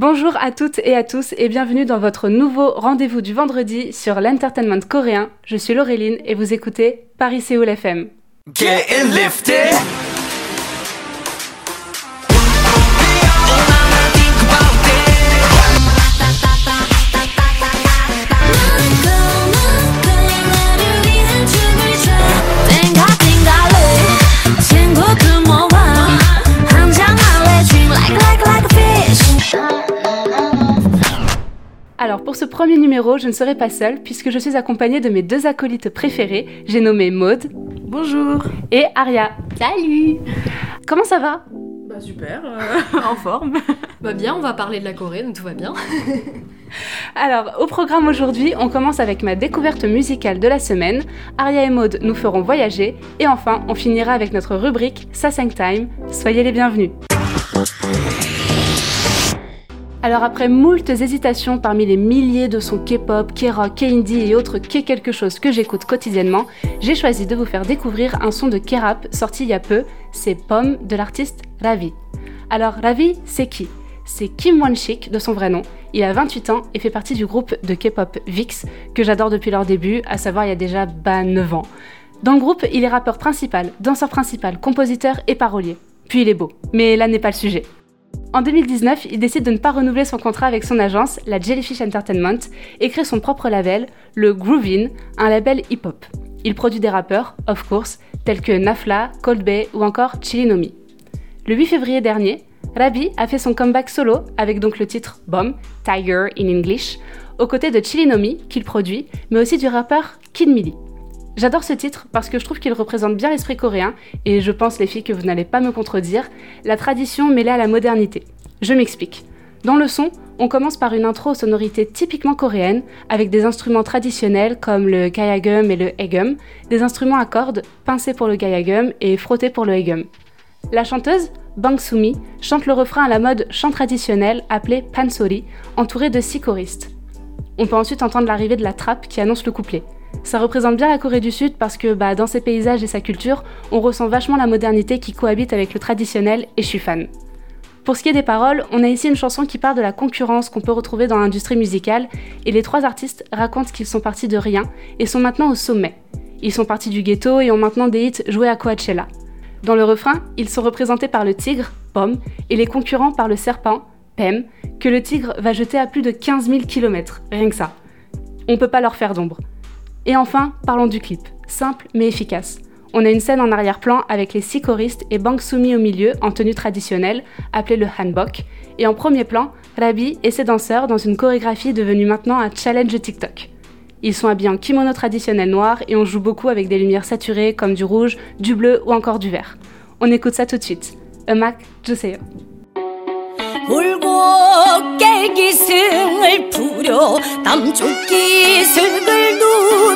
Bonjour à toutes et à tous et bienvenue dans votre nouveau rendez-vous du vendredi sur l'entertainment coréen. Je suis Laureline et vous écoutez Paris Séoul FM. Alors pour ce premier numéro, je ne serai pas seule puisque je suis accompagnée de mes deux acolytes préférés. J'ai nommé Maude. Bonjour. Et Aria. Salut Comment ça va? Bah super, euh, en forme. Bah bien, on va parler de la Corée, donc tout va bien. Alors, au programme aujourd'hui, on commence avec ma découverte musicale de la semaine. Aria et Maude nous feront voyager. Et enfin, on finira avec notre rubrique Sassang Time. Soyez les bienvenus. Alors après moultes hésitations parmi les milliers de sons K-pop, K-rock, K-indie et autres K quelque chose que j'écoute quotidiennement, j'ai choisi de vous faire découvrir un son de K-rap sorti il y a peu, c'est Pomme de l'artiste Ravi. Alors Ravi, c'est qui? C'est Kim Won-shik de son vrai nom. Il a 28 ans et fait partie du groupe de K-pop VIX que j'adore depuis leur début, à savoir il y a déjà bah 9 ans. Dans le groupe, il est rappeur principal, danseur principal, compositeur et parolier. Puis il est beau. Mais là n'est pas le sujet. En 2019, il décide de ne pas renouveler son contrat avec son agence, la Jellyfish Entertainment, et crée son propre label, le Groovin, un label hip-hop. Il produit des rappeurs, of course, tels que Nafla, Cold Bay ou encore Chilinomi. Le 8 février dernier, Rabi a fait son comeback solo avec donc le titre Bomb, Tiger in English, aux côtés de Chilinomi, qu'il produit, mais aussi du rappeur Kid Mili. J'adore ce titre parce que je trouve qu'il représente bien l'esprit coréen, et je pense les filles que vous n'allez pas me contredire, la tradition mêlée à la modernité. Je m'explique. Dans le son, on commence par une intro aux sonorités typiquement coréennes, avec des instruments traditionnels comme le gayagum et le egum, des instruments à cordes, pincés pour le gayagum et frottés pour le egum. La chanteuse, Bang Sumi, chante le refrain à la mode chant traditionnel appelé pansori, entouré de six choristes. On peut ensuite entendre l'arrivée de la trappe qui annonce le couplet. Ça représente bien la Corée du Sud parce que bah, dans ses paysages et sa culture, on ressent vachement la modernité qui cohabite avec le traditionnel et je suis fan. Pour ce qui est des paroles, on a ici une chanson qui parle de la concurrence qu'on peut retrouver dans l'industrie musicale et les trois artistes racontent qu'ils sont partis de rien et sont maintenant au sommet. Ils sont partis du ghetto et ont maintenant des hits joués à Coachella. Dans le refrain, ils sont représentés par le tigre, Pomme, et les concurrents par le serpent, Pem, que le tigre va jeter à plus de 15 000 km, rien que ça. On peut pas leur faire d'ombre. Et enfin, parlons du clip. Simple mais efficace. On a une scène en arrière-plan avec les six choristes et Bang Sumi au milieu en tenue traditionnelle, appelée le hanbok. Et en premier plan, Rabi et ses danseurs dans une chorégraphie devenue maintenant un challenge TikTok. Ils sont habillés en kimono traditionnel noir et on joue beaucoup avec des lumières saturées comme du rouge, du bleu ou encore du vert. On écoute ça tout de suite. Emak Juseo. 울고 깨기승을 부려 남쪽 기승을 누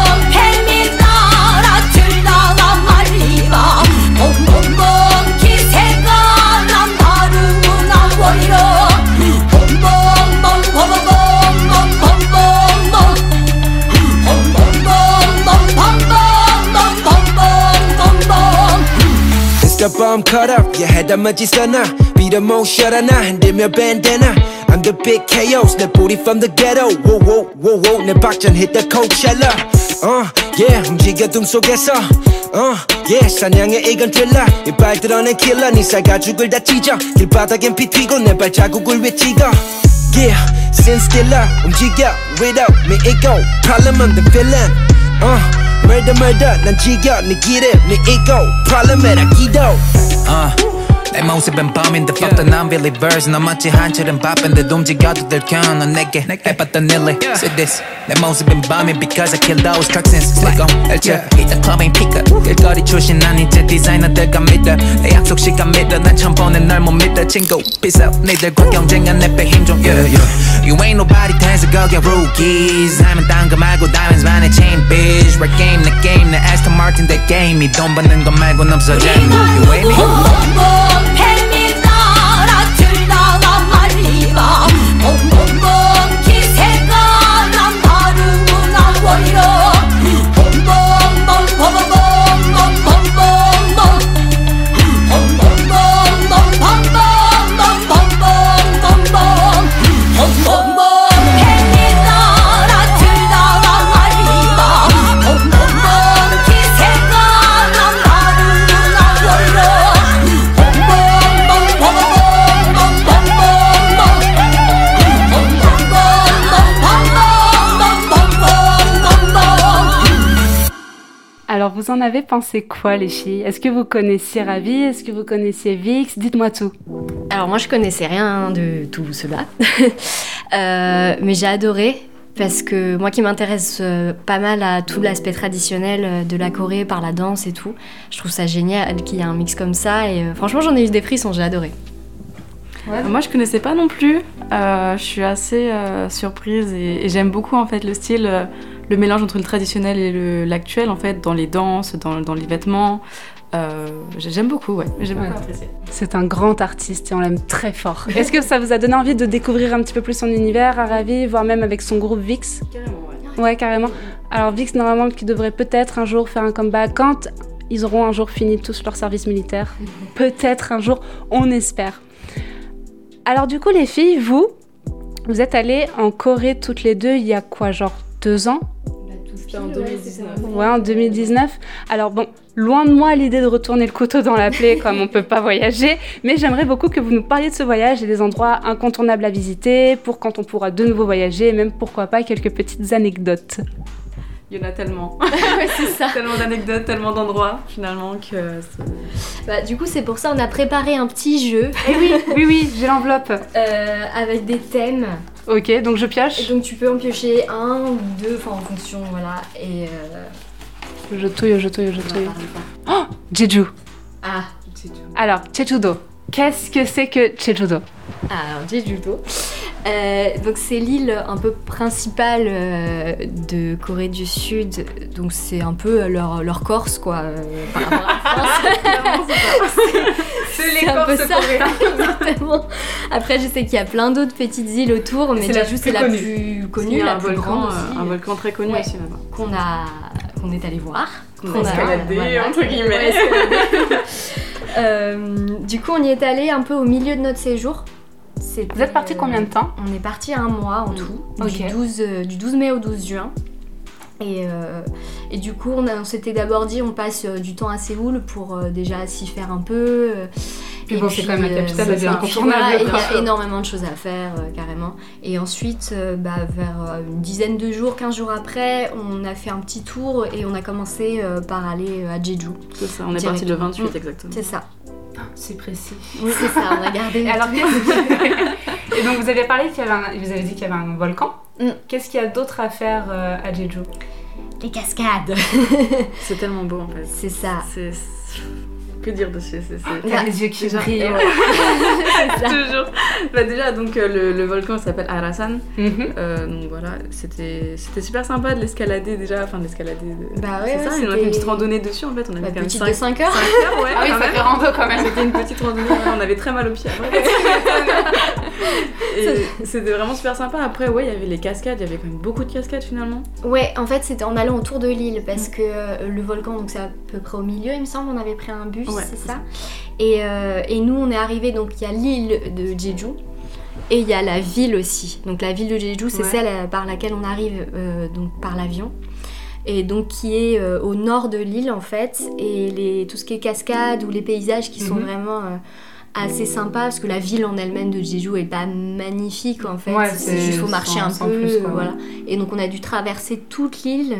the bomb cut up, your head I'm a Gisana Beat 'em all, shut up hand in your bandana I'm the big KOs, the booty from the ghetto Whoa, whoa, whoa, whoa, 내 박전 hit the Coachella Uh, yeah, 움직여 둠 속에서 Uh, yeah, 사냥의 이건 트릴러 이빨 드러낸 킬러 네살 가죽을 다 찢어 길바닥엔 피 튀고 내 발자국을 왜 찍어 Yeah, sin stiller 움직여 without me it go Problem I'm the villain Uh, 뭘 murder murder 난 지겨 네 기름 네 ego problem에다 기도 uh. 내 모습은 범인데 fuck the non-believers 너 마치 한철은 바쁜데 움직여도 들켜 넌 내게 해봤던 일을 Say this 내 모습은 범인 because I kill those trucksins Slick on 엘쳐 이따 club ain't pick up 길거리 출신 아닌 제 디자이너들과 믿어 내 약속 시간 믿어 난 처음 보는 널 못 믿어 친구 peace out 니들과 경쟁한 내빼 힘좀 yeah yeah You ain't nobody 텐스 거기 rookies 하면 딴거 말고 diamonds 반의 chain bitch Rap game 내 game 내 Aston Martin 내 game 이돈 받는 거 말고는 없어 재미 You with me? Hem bir dağ, tül dağlar liva en avez pensé quoi, les filles? Est-ce que vous connaissiez Ravi? Est-ce que vous connaissiez Vix? Dites-moi tout. Alors moi je connaissais rien de tout cela, Euh, mais j'ai adoré parce que moi qui m'intéresse euh, pas mal à tout l'aspect traditionnel euh, de la Corée par la danse et tout, je trouve ça génial qu'il y ait un mix comme ça et franchement j'en ai eu des frissons, j'ai adoré. Moi, je connaissais pas non plus. Euh, je suis assez euh, surprise et, et j'aime beaucoup en fait le style, euh, le mélange entre le traditionnel et l'actuel en fait, dans les danses, dans, dans les vêtements. Euh, j'aime beaucoup, ouais. J'ai beaucoup Ouais. C'est un grand artiste et on l'aime très fort. Est-ce que ça vous a donné envie de découvrir un petit peu plus son univers à Ravi, voire même avec son groupe Vix? Carrément, ouais. Ouais, carrément. Alors Vix, normalement, qui devrait peut-être un jour faire un comeback quand ils auront un jour fini tous leur service militaire. Peut-être un jour, on espère. Alors du coup, les filles, vous, vous êtes allées en Corée toutes les deux il y a quoi, genre deux ans C'était en 2019. Ouais, en 2019. Alors bon, loin de moi l'idée de retourner le couteau dans la plaie comme on peut pas voyager, mais j'aimerais beaucoup que vous nous parliez de ce voyage et des endroits incontournables à visiter pour quand on pourra de nouveau voyager et même pourquoi pas quelques petites anecdotes. Il y en a tellement. ouais c'est ça. tellement d'anecdotes, tellement d'endroits finalement que. c'est- Bah, du coup c'est pour ça on a préparé un petit jeu Eh oui, oui, oui, j'ai l'enveloppe. euh, avec des thèmes Ok, donc je et pioche. donc tu peux en piocher un ou deux, enfin en fonction voilà et euh, Je touille, je touille, je touille. ça. Jeju. Ah Alors, Jeju-do. Qu'est-ce que c'est que Jeju-do Alors, Jeju-do. Euh, donc c'est l'île un peu principale euh, de Corée du Sud, donc c'est un peu leur, leur Corse quoi, euh, par rapport à la France. C'est un peu ça, exactement. Après je sais qu'il y a plein d'autres petites îles autour, mais C'est Jeju c'est la plus connue, la un plus volcan, grande euh, aussi, un volcan très connu Ouais. aussi là-bas. qu'on a qu'on est allé voir. Qu'on Qu'on a escaladé, voilà, entre guillemets. Euh, du coup on y est allé un peu au milieu de notre séjour. Vous êtes parti euh, combien de temps On est parti un mois en tout, Ok. du, 12, euh, du 12 mai au 12 juin. Et, euh, et du coup, on, s'était d'abord dit on passe euh, du temps à Séoul pour euh, déjà s'y faire un peu. Euh, Puis bon, c'est quand même la capitale, c'est elle est incontournable, Il y a énormément de choses à faire, euh, carrément. Et ensuite, euh, bah, vers euh, une dizaine de jours, 15 jours après, on a fait un petit tour et on a commencé euh, par aller euh, à Jeju. C'est ça, on est parti le 28 Mm. exactement. C'est ça. C'est précis. Oui, c'est ça, on a gardé. Et alors, qu'est-ce- Et donc, vous avez parlé qu'il y avait un... Vous avez dit qu'il y avait un volcan. Mm. Qu'est-ce qu'il y a d'autre à faire euh, à Jeju? Les cascades. C'est tellement beau en fait. c'est ça. C'est. Que dire dessus c'est- c'est- T'as les yeux qui brillent. Ouais. Toujours. Bah déjà, donc euh, le, le volcan s'appelle Arasan. Mhm. Euh, donc voilà, c'était c'était super sympa de l'escalader déjà, enfin de l'escalader. De... Bah ouais, c'est ouais, ça, on a fait une petite randonnée dessus en fait, on avait Bah, quand même petite 5 de 5 heures. heures, ouais, Ah oui, ça même. fait rando quand même. C'était une petite randonnée, on avait très mal aux pieds après. C'était vraiment super sympa. Après, ouais, il y avait les cascades, il y avait quand même beaucoup de cascades finalement. Ouais, en fait, c'était en allant autour de l'île parce que euh, le volcan, donc c'est à peu près au milieu, il me semble. On avait pris un bus, Ouais, c'est ça. Et, euh, et nous, on est arrivé donc il y a l'île de Jeju. Et il y a la ville aussi. Donc la ville de Jeju, c'est Ouais. celle euh, par laquelle on arrive euh, donc par l'avion. Et donc qui est euh, au nord de l'île en fait. Et les, tout ce qui est cascade ou les paysages qui sont Mhm. vraiment euh, assez sympa parce que la ville en elle-même de Jeju est pas magnifique en fait. Ouais, c'est juste faut marcher un peu, plus, quoi, voilà. Et donc on a dû traverser toute l'île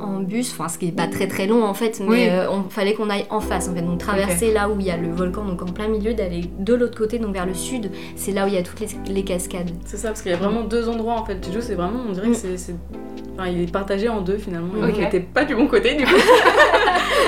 en bus, enfin ce qui est pas très très long en fait, mais Oui. euh, on fallait qu'on aille en face en fait. Donc traverser là où il y a le volcan, donc en plein milieu, d'aller de l'autre côté, donc vers le sud, c'est là où il y a toutes les, les cascades. C'est ça, parce qu'il y a vraiment deux endroits en fait. Jeju, c'est vraiment, on dirait Mm. que c'est. c'est- Enfin, il est partagé en deux finalement. Et Ok. On n'était pas du bon côté du coup.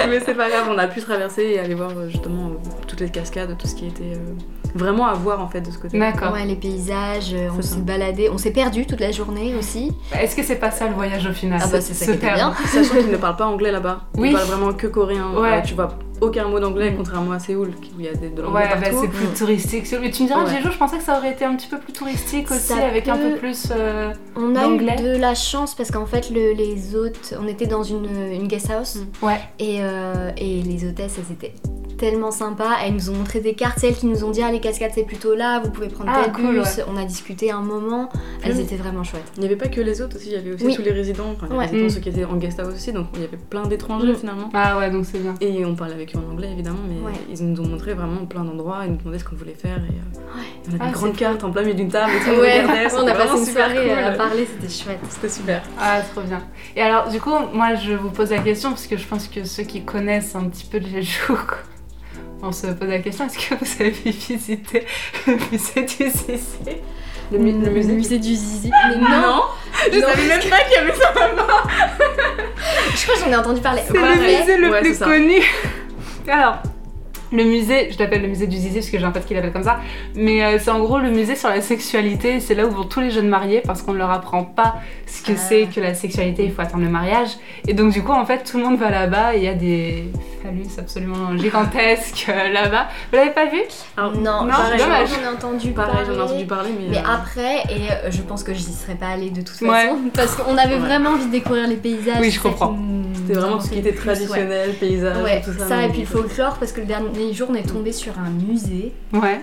Mais c'est pas grave, on a pu traverser et aller voir euh, justement euh, toutes les cascades, tout ce qui était euh, vraiment à voir en fait de ce côté. D'accord. Ouais, les paysages, euh, on s'est baladé, on s'est perdu toute la journée aussi. Est-ce que c'est pas ça le voyage au final Ah bah, c'est ça qui était bien. Sachant qu'ils ne parlent pas anglais là-bas. Oui. Ils parlent vraiment que coréen. Ouais. Euh, tu vois aucun mot d'anglais, contrairement à Séoul, où il y a des, de l'anglais Ouais, bah, c'est plus touristique. Mais tu me diras, Ouais. Jeju, je pensais que ça aurait été un petit peu plus touristique aussi, Ça avec un peu plus. euh, On a eu de la chance parce qu'en fait le- les hôtes, on était dans une, une guest house Ouais. et, euh, et les hôtesses elles étaient tellement sympas, elles nous ont montré des cartes, c'est elles qui nous ont dit ah les cascades c'est plutôt là, vous pouvez prendre Ah, tel cool, bus, on a discuté un moment, elles Mm. étaient vraiment chouettes. Il n'y avait pas que les autres aussi, il y avait aussi Oui. tous les résidents, enfin les Ouais. résidents, Mm. ceux qui étaient en guest house aussi, donc il y avait plein d'étrangers Mm. finalement. Ah ouais, donc c'est bien. Et on parlait avec eux en anglais évidemment, mais Ouais. ils nous ont montré vraiment plein d'endroits, ils nous demandaient ce qu'on voulait faire. Et, euh, on avait Ah, une grande c'est carte en plein milieu d'une table et tout, on Ouais, on a passé vraiment une soirée cool. à parler, c'était chouette. C'était super. Ah, trop bien. Et alors, du coup, moi, je vous pose la question, parce que je pense que ceux qui connaissent un petit peu le Jeju, on se pose la question, est-ce que vous avez visité le musée du Zizi Le, mu- le musée du Zizi. Mais Non, non, Je Non. savais même pas qu'il y avait ça je crois que j'en ai entendu parler. C'est le musée le Ouais, plus connu. Alors, le musée, je l'appelle le musée du zizi parce que j'ai un pote qui l'appelle comme ça, mais euh, c'est en gros le musée sur la sexualité. C'est là où vont tous les jeunes mariés parce qu'on ne leur apprend pas ce que Ah. c'est que la sexualité. Il faut attendre le mariage. Et donc, du coup, en fait, tout le monde va là-bas. et Il y a des phallus absolument gigantesques euh, là-bas. Vous l'avez pas vu? Alors, Non, Non, pareil, dommage. j'en ai entendu Pareil, parler. j'en ai entendu parler, mais. Mais euh, après, et je pense que je n'y serais pas allée de toute Ouais. façon, parce qu'on avait Ouais. vraiment envie de découvrir les paysages. Oui, je comprends. C'était vraiment tout ce qui était le plus, ouais. traditionnel, paysage, Ouais, tout ça. ça, et puis le folklore, parce que le dernier jour, on est tombé sur un musée Ouais.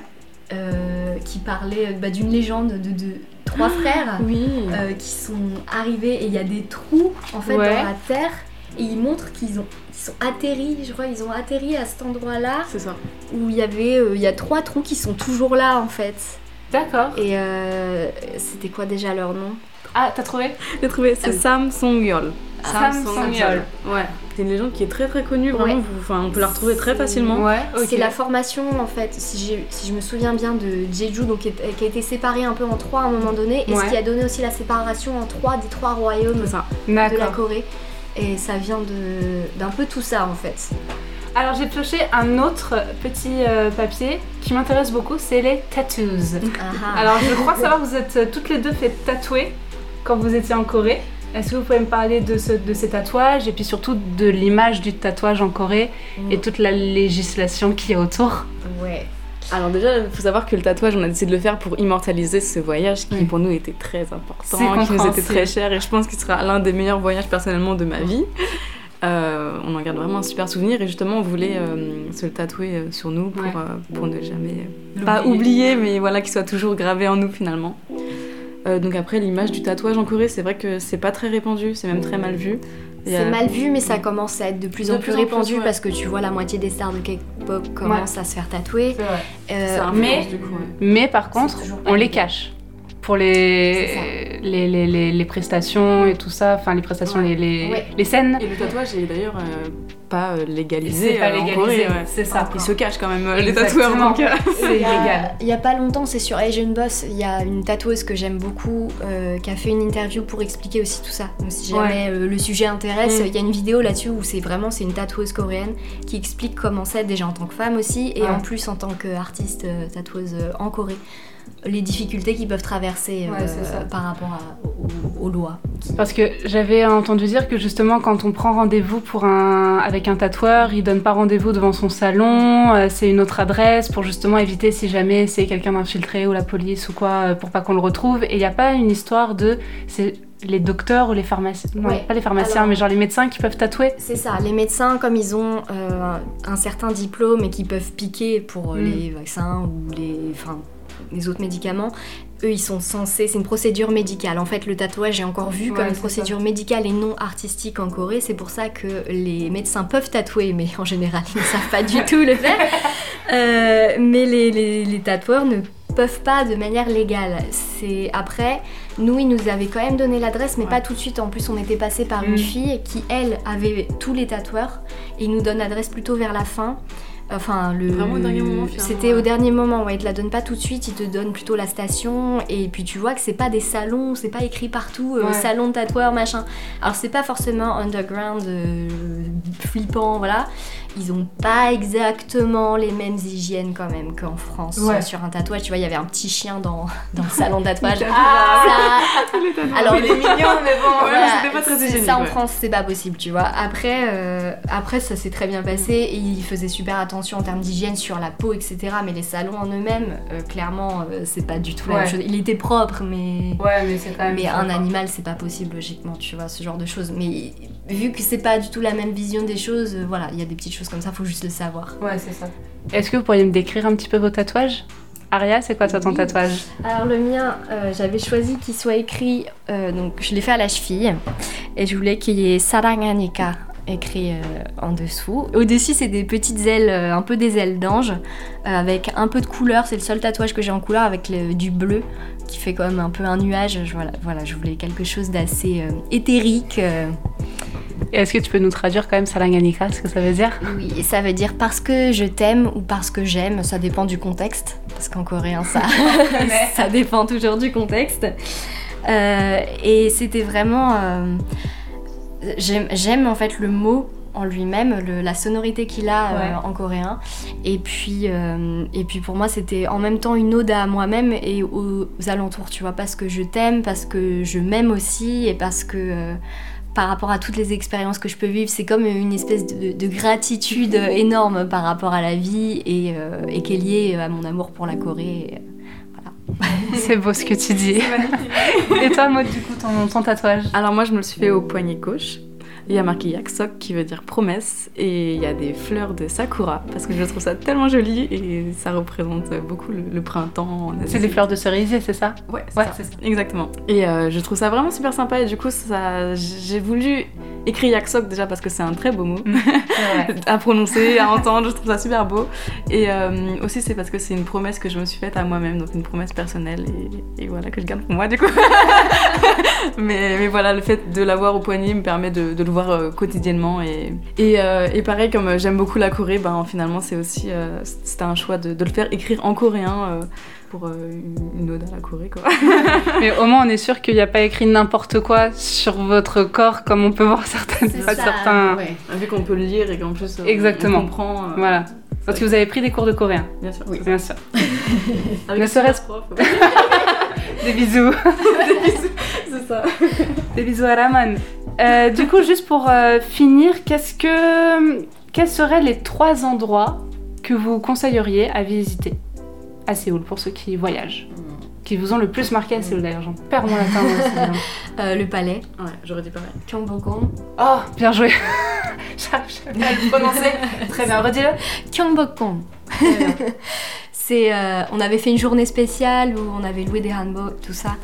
euh, qui parlait bah, d'une légende de, de trois frères Oui. euh, qui sont arrivés et il y a des trous en fait Ouais. dans la terre et ils montrent qu'ils ont ils sont atterris, je crois, ils ont atterri à cet endroit-là C'est ça. où il y avait euh, il y a trois trous qui sont toujours là en fait. D'accord. Et c'était quoi déjà leur nom? Ah, t'as trouvé? J'ai trouvé, c'est Ah. Sam Song-yeol. Sam. Ouais. C'est une légende qui est très très connue, vraiment. Ouais. vous- on peut la retrouver très facilement. Ouais. C'est la formation en fait, si, je me souviens bien de Jeju, donc qui, est- qui a été séparée un peu en trois à un moment donné, et Ouais. ce qui a donné aussi la séparation en trois des trois royaumes ça. de la. Corée. Et ça vient de- d'un peu tout ça en fait. Alors j'ai pioché un autre petit euh, papier qui m'intéresse beaucoup, c'est les tattoos. Ah. Alors je crois savoir que vous êtes toutes les deux fait tatouer quand vous étiez en Corée. Est-ce que vous pouvez me parler de, ce- de ces tatouages et puis surtout de l'image du tatouage en Corée et toute la législation qu'il y a autour? Ouais. Alors déjà, il faut savoir que le tatouage, on a décidé de le faire pour immortaliser ce voyage qui pour nous était très important, C'est qui nous était très cher et je pense qu'il sera l'un des meilleurs voyages personnellement de ma vie. Euh, on en garde vraiment un super souvenir et justement on voulait euh, se le tatouer euh, sur nous pour, Ouais. euh, pour ne jamais, pas oublier, mais voilà, qu'il soit toujours gravé en nous finalement. Euh, donc après l'image du tatouage en Corée, c'est vrai que c'est pas très répandu, c'est même très mal vu. C'est mal vu, mais ça commence à être de plus De en plus plus en plus, répandu parce que tu vois la moitié des stars de K-pop commencent à se faire tatouer. Euh, mais- du coup, ouais. Mais par contre, on les cache. Pour les, les, les, les, les prestations et tout ça, enfin les prestations, Ouais. les, les, Ouais. les scènes, Et le tatouage est d'ailleurs euh, pas euh, c'est légalisé. pas euh, en légalisé, ouais. c'est ça. Ils se cachent quand même, euh, les Exactement. tatoueurs donc. C'est Il y a- illégal. Il y a pas longtemps, c'est sur Asian Boss, il y a une tatoueuse que j'aime beaucoup euh, qui a fait une interview pour expliquer aussi tout ça. Donc si jamais euh, le sujet intéresse, Mm. il y a une vidéo là-dessus où c'est vraiment c'est une tatoueuse coréenne qui explique comment c'est déjà en tant que femme aussi et Ouais. en plus en tant qu'artiste euh, tatoueuse euh, en Corée. Les difficultés qu'ils peuvent traverser euh, Ouais, par rapport à- aux, aux lois. Parce que j'avais entendu dire que justement quand on prend rendez-vous pour un avec un tatoueur, il donne pas rendez-vous devant son salon, euh, c'est une autre adresse pour justement éviter si jamais c'est quelqu'un d'infiltré ou la police ou quoi euh, pour pas qu'on le retrouve. Et il n'y a pas une histoire de c'est les docteurs ou les pharmaciens, non Ouais. pas les pharmaciens, Alors- mais genre les médecins qui peuvent tatouer. C'est ça, les médecins, comme ils ont euh, un certain diplôme et qui peuvent piquer pour Mm. les vaccins ou les, enfin, les autres médicaments, eux ils sont censés, c'est une procédure médicale. En fait, le tatouage est encore vu Ouais, comme une procédure médicale et non artistique en Corée. C'est pour ça que les médecins peuvent tatouer, mais en général ils ne savent pas du tout le faire. Euh, mais les, les- les tatoueurs ne peuvent pas de manière légale. C'est après, nous ils nous avaient quand même donné l'adresse, mais Ouais. pas tout de suite. En plus, on était passé par une Mm. fille qui elle avait tous les tatoueurs et ils nous donnent l'adresse plutôt vers la fin. Enfin, le, Vraiment au dernier moment, C'était ouais. au dernier moment, ouais. Ils te la donnent pas tout de suite, ils te donnent plutôt la station. Et puis tu vois que c'est pas des salons, c'est pas écrit partout, euh, Ouais. salon de tatoueur, machin. Alors c'est pas forcément underground, euh, flippant, voilà. Ils ont pas exactement les mêmes hygiènes quand même qu'en France. Ouais. Sur un tatouage, tu vois, il y avait un petit chien dans, dans le salon de tatouage. Ah, Ça- Alors, il est mignon, mais bon, voilà, c'était pas très hygiénique. Ça en. France, c'est pas possible, tu vois. Après, euh, après ça s'est très bien passé et ils faisaient super attention en termes d'hygiène sur la peau, etc. Mais les salons en eux-mêmes, euh, clairement, euh, c'est pas du tout la Ouais. même chose. Il était propre, mais. Ouais, mais c'est quand même. Mais un animal, c'est pas possible logiquement, tu vois, ce genre de choses. Mais vu que c'est pas du tout la même vision des choses, voilà, il y a des petites choses comme ça, faut juste le savoir. Ouais, c'est ça. Est-ce que vous pourriez me décrire un petit peu vos tatouages? Aria, c'est quoi toi ton Oui. tatouage? Alors le mien, euh, j'avais choisi qu'il soit écrit, euh, donc je l'ai fait à la cheville, et je voulais qu'il y ait Saranganika écrit euh, en dessous. Au-dessus, c'est des petites ailes, euh, un peu des ailes d'ange, euh, avec un peu de couleur. C'est le seul tatouage que j'ai en couleur avec le- du bleu, qui fait quand même un peu un nuage. Je- voilà, voilà, je voulais quelque chose d'assez euh, éthérique. Et est-ce que tu peux nous traduire quand même Salanganika, ce que ça veut dire? Oui, ça veut dire parce que je t'aime ou parce que j'aime, ça dépend du contexte, parce qu'en coréen ça, ça dépend toujours du contexte. Euh, et c'était vraiment, euh, j'aime en fait le mot en lui-même, la sonorité qu'il a euh, en coréen. Et puis, euh, et puis pour moi, c'était en même temps une ode à moi-même et aux, aux alentours, tu vois, parce que je t'aime, parce que je m'aime aussi et parce que euh, par rapport à toutes les expériences que je peux vivre, c'est comme une espèce de, de gratitude énorme par rapport à la vie et, euh, et qui est liée à mon amour pour la Corée. C'est beau ce que tu dis. Et toi, Maud, du coup, ton, ton tatouage? Alors moi je me le suis fait au poignet gauche. Il y a marqué Yaksok qui veut dire promesse et il y a des fleurs de sakura parce que je trouve ça tellement joli et ça représente beaucoup le, le printemps. C'est des fleurs de cerisier, c'est ça? Ouais, c'est Ouais, ça. ça. Exactement. Et euh, je trouve ça vraiment super sympa et du coup ça, j'ai voulu écrire Yaksok déjà parce que c'est un très beau mot à prononcer, à entendre, je trouve ça super beau. Et euh, aussi c'est parce que c'est une promesse que je me suis faite à moi-même, donc une promesse personnelle et, et voilà que je garde pour moi du coup. mais, mais voilà, le fait de l'avoir au poignet me permet de, de le voir euh, quotidiennement et, et, euh, et pareil comme euh, j'aime beaucoup la Corée, ben finalement c'est aussi euh, c'était un choix de, de le faire écrire en coréen. euh, pour une, ode à la Corée quoi. Mais au moins, on est sûr qu'il n'y a pas écrit n'importe quoi sur votre corps, comme on peut voir certaines, C'est pas ça, certains. ouais. Vu qu'on peut le lire et qu'en plus Exactement. on comprend. euh, Voilà. Parce que vous avez pris des cours de coréen, Bien sûr. bien sûr. Avec Ne serait-ce- prof. Des bisous. c'est ça. Des bisous à Raman. Euh, du coup, juste pour euh, finir, qu'est-ce que, quels seraient les trois endroits que vous conseilleriez à visiter à Séoul pour ceux qui voyagent Qui vous ont le plus marqué à Séoul d'ailleurs, j'en perds mon latin. moi, bien. Euh, le palais, Ouais, j'aurais dit pareil. Gyeongbokgung. Oh, bien joué. J'arrive à le prononcer. Très bien, redis-le. Gyeongbokgung. C'est, euh, on avait fait une journée spéciale où on avait loué des hanbok, tout ça.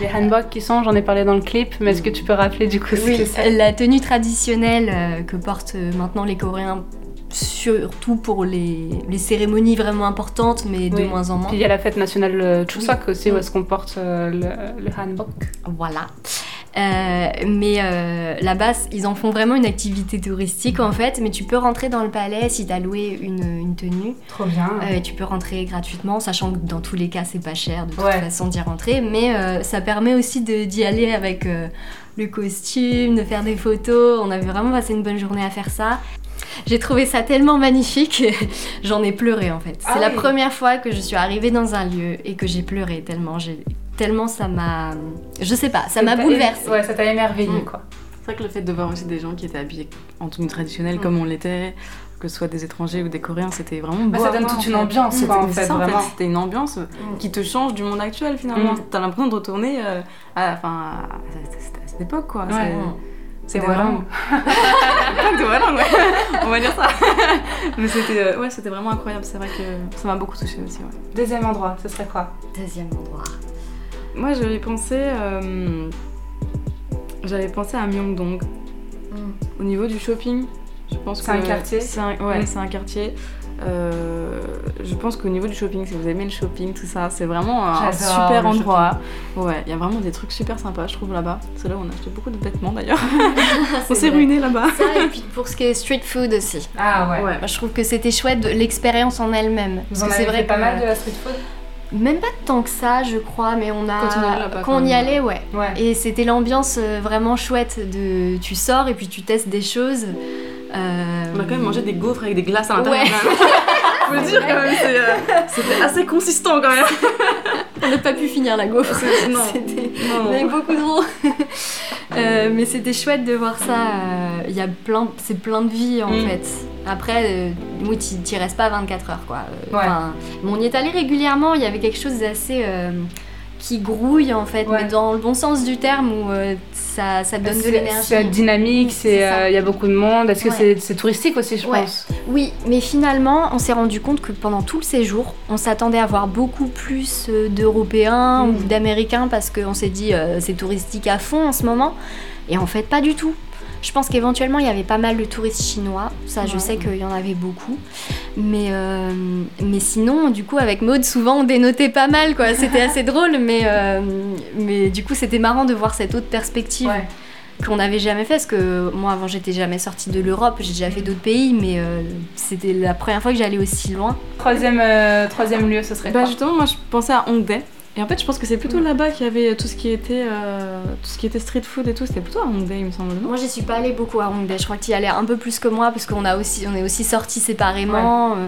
Les hanbok qui sont, j'en ai parlé dans le clip, mais est-ce que tu peux rappeler du coup ce que c'est? la tenue traditionnelle euh, que portent euh, maintenant les Coréens, surtout pour les, les cérémonies vraiment importantes, mais de Oui. moins en moins. Puis il y a la fête nationale Chuseok aussi, où Oui. est-ce qu'on porte euh, le, le hanbok. Voilà. Euh, mais euh, là-bas, ils en font vraiment une activité touristique en fait. Mais tu peux rentrer dans le palais si t'as loué une, une tenue. Trop bien. Euh, tu peux rentrer gratuitement, sachant que dans tous les cas, c'est pas cher de toute Ouais. façon d'y rentrer. Mais euh, ça permet aussi d'y aller avec le costume, de faire des photos. On avait vraiment passé une bonne journée à faire ça. J'ai trouvé ça tellement magnifique, j'en ai pleuré en fait. C'est Ah la oui. première fois que je suis arrivée dans un lieu et que j'ai pleuré tellement j'ai tellement ça m'a je sais pas, ça m'a bouleversée. Ouais, ça t'a émerveillé Mm. quoi. C'est vrai que le fait de voir aussi des gens qui étaient habillés en tenue traditionnelle Mm. comme on l'était, que ce soit des étrangers ou des Coréens, c'était vraiment beau. Bah, ça à donne toute une ambiance, Mm, quoi, en c'était fait, ça, vraiment. C'était une ambiance qui te change du monde actuel finalement. Mm. T'as l'impression de retourner euh, à, enfin, à, à- à cette époque quoi. Ouais. C'est- vraiment. On va dire ça. Mais c'était euh, ouais, c'était vraiment incroyable. C'est vrai que ça m'a beaucoup touchée aussi. ouais. Deuxième endroit, ce serait quoi? Deuxième endroit. Moi, j'avais pensé, euh, j'avais pensé à Myeongdong. Au niveau du shopping, je pense C'est que un quartier c'est un- ouais, Mm. c'est un quartier. Euh, je pense qu'au niveau du shopping, si vous aimez le shopping, tout ça, c'est vraiment un J'adore super endroit. Ouais, il y a vraiment des trucs super sympas, je trouve là-bas. C'est là où on a acheté beaucoup de vêtements d'ailleurs. on s'est ruiné là-bas. Ça, et puis pour ce qui est street food aussi. Ah ouais. Ouais. Moi, je trouve que c'était chouette de l'expérience en elle-même. Vous Parce en que avez c'est vrai fait pas mal de la street food? Même pas tant que ça, je crois, mais on a. Quand on allait là-bas, Quand quand on y allait, ouais. Ouais. Et c'était l'ambiance euh, vraiment chouette de tu sors et puis tu testes des choses. Euh, On a quand même mangé des gaufres avec des glaces à l'intérieur. Ouais. Faut le dire quand même, c'est, euh, c'était assez consistant quand même. On n'a pas pu finir la gaufre. C'était- beaucoup trop. Euh, mais c'était chouette de voir ça. euh, Il y a plein, c'est plein de vie en Mm. fait. Après, euh, oui, t'y restes pas 24 heures quoi. Euh, Ouais. enfin, mais on y est allé régulièrement. Il y avait quelque chose d'assez euh, qui grouille en fait, Ouais. mais dans le bon sens du terme où euh, ça, ça donne de l'énergie. C'est dynamique, euh, il y a beaucoup de monde. Est-ce que Ouais. c'est c'est touristique aussi, je Ouais. pense Oui, mais finalement, on s'est rendu compte que pendant tout le séjour, on s'attendait à voir beaucoup plus euh, d'Européens Mm. ou d'Américains parce qu'on s'est dit euh, c'est touristique à fond en ce moment. Et en fait, pas du tout. Je pense qu'éventuellement, il y avait pas mal de touristes chinois. Ça, je Ouais. sais qu'il y en avait beaucoup. Mais, euh, mais sinon, du coup, avec Maud, souvent, on dénotait pas mal, quoi. C'était assez drôle, mais, euh, mais du coup, c'était marrant de voir cette autre perspective Ouais. qu'on n'avait jamais fait parce que moi avant j'étais jamais sortie de l'Europe, j'ai déjà fait d'autres pays mais euh, c'était la première fois que j'allais aussi loin. Troisième, euh, troisième lieu, ce serait Bah quoi? justement, moi je pensais à Hongdae. Et en fait, je pense que c'est plutôt là-bas qu'il y avait tout ce qui était, euh, tout ce qui était street food et tout. C'était plutôt à Hongdae, il me semble. Moi j'y suis pas allée beaucoup à Hongdae, je crois que tu y allais un peu plus que moi parce qu'on a aussi, on est aussi sortis séparément. euh,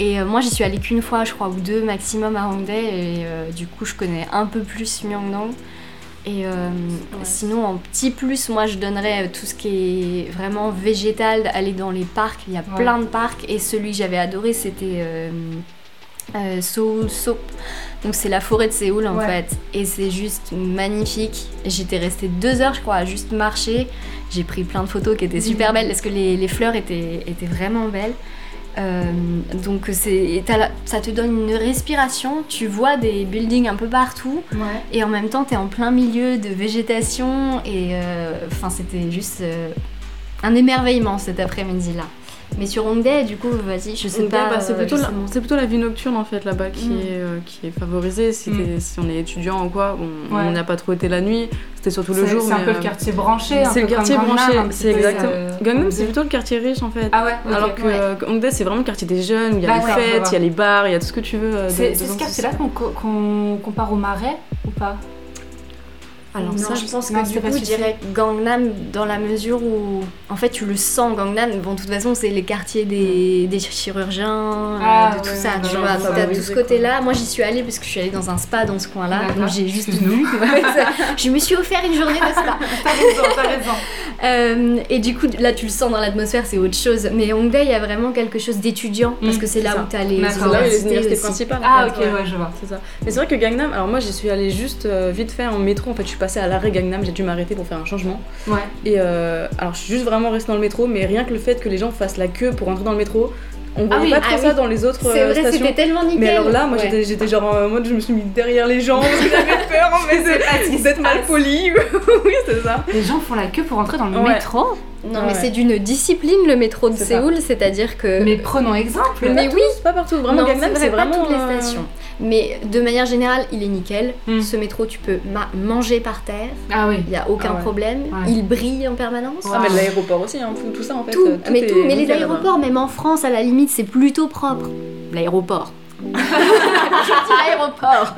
et euh, moi j'y suis allée qu'une fois je crois ou deux maximum à Hongdae et euh, du coup je connais un peu plus Myeongdong. Et euh, sinon en petit plus, moi je donnerais tout ce qui est vraiment végétal, aller dans les parcs, il y a Ouais. plein de parcs et celui que j'avais adoré c'était euh, euh, Seoul Soap. Donc c'est la forêt de Séoul en Ouais. fait. Et c'est juste magnifique. J'étais restée deux heures je crois à juste marcher. J'ai pris plein de photos qui étaient super belles parce que les, les fleurs étaient, étaient vraiment belles. Euh, donc c'est, ça te donne une respiration, tu vois des buildings un peu partout Ouais. et en même temps t'es en plein milieu de végétation et euh, enfin c'était juste euh, un émerveillement cet après-midi là. Mais sur Hongdae du coup vas-y je sais Hongdae, pas. bah, c'est euh, plutôt, la, justement. c'est plutôt la vie nocturne en fait là-bas qui, Mm. est, euh, qui est favorisée. Si, Mm. si on est étudiant ou quoi, on Ouais. n'a pas trop été la nuit, c'était surtout le C'est jour. c'est un mais, peu le euh, quartier branché. un C'est le quartier branché, c'est exactement. euh, Gangnam, c'est plutôt le quartier riche en fait. Ah ouais. Alors que ouais. euh, Hongdae, c'est vraiment le quartier des jeunes, il y a les D'accord, je fêtes, il y a les bars, il y a tout ce que tu veux. euh, C'est ce quartier-là qu'on compare au marais ou pas? Alors Non, ça, je pense que du coup, je dirais Gangnam dans la mesure où, en fait, tu le sens Gangnam. Bon, de toute façon, c'est les quartiers des, des chirurgiens, euh, Ah, de tout ouais, ça. ouais, tu vois, t'as ouais, tout ce côté-là. Moi, j'y suis allée parce que je suis allée dans un spa dans ce coin-là, donc j'ai juste vu. je me suis offert une journée de spa. T'as raison, t'as raison. Euh, et du coup, là, tu le sens dans l'atmosphère, c'est autre chose. Mais Hongdae, il y a vraiment quelque chose d'étudiant parce Mm, que c'est là c'est où ça. t'as les universités principales. Ah ok, ouais, je vois. C'est ça. Mais c'est vrai que Gangnam, alors moi j'y suis allée juste euh, vite fait en métro. En fait, je passée à l'arrêt Gangnam, j'ai dû m'arrêter pour faire un changement. Ouais. Et euh, alors, je suis juste vraiment restée dans le métro, mais rien que le fait que les gens fassent la queue pour entrer dans le métro, on voyait oui, pas trop ah ça oui. dans les autres C'est euh, vrai, stations. c'était tellement nickel. Mais alors là, moi Ouais. j'étais- j'étais genre en mode, je me suis mis derrière les gens parce que j'avais peur, mais c'est d'être mal poli. oui, c'est ça. Les gens font la queue pour entrer dans le Ouais. métro? Non, Ouais. mais c'est d'une discipline le métro de. Séoul, c'est-à-dire que. Mais prenons exemple. Mais oui, C'est pas partout, vraiment Gangnam, c'est vraiment. toutes les euh, stations. Mais de manière générale, il est nickel. Mm. Ce métro, tu peux ma- manger par terre. Ah oui. Il n'y a aucun Ah ouais. problème. Ouais. Il brille en permanence. Ah, mais l'aéroport aussi, hein, tout, tout ça en fait. Tout, euh, mais est tout, mais les là-bas. aéroports, même en France, à la limite, c'est plutôt propre. L'aéroport. Aéroport.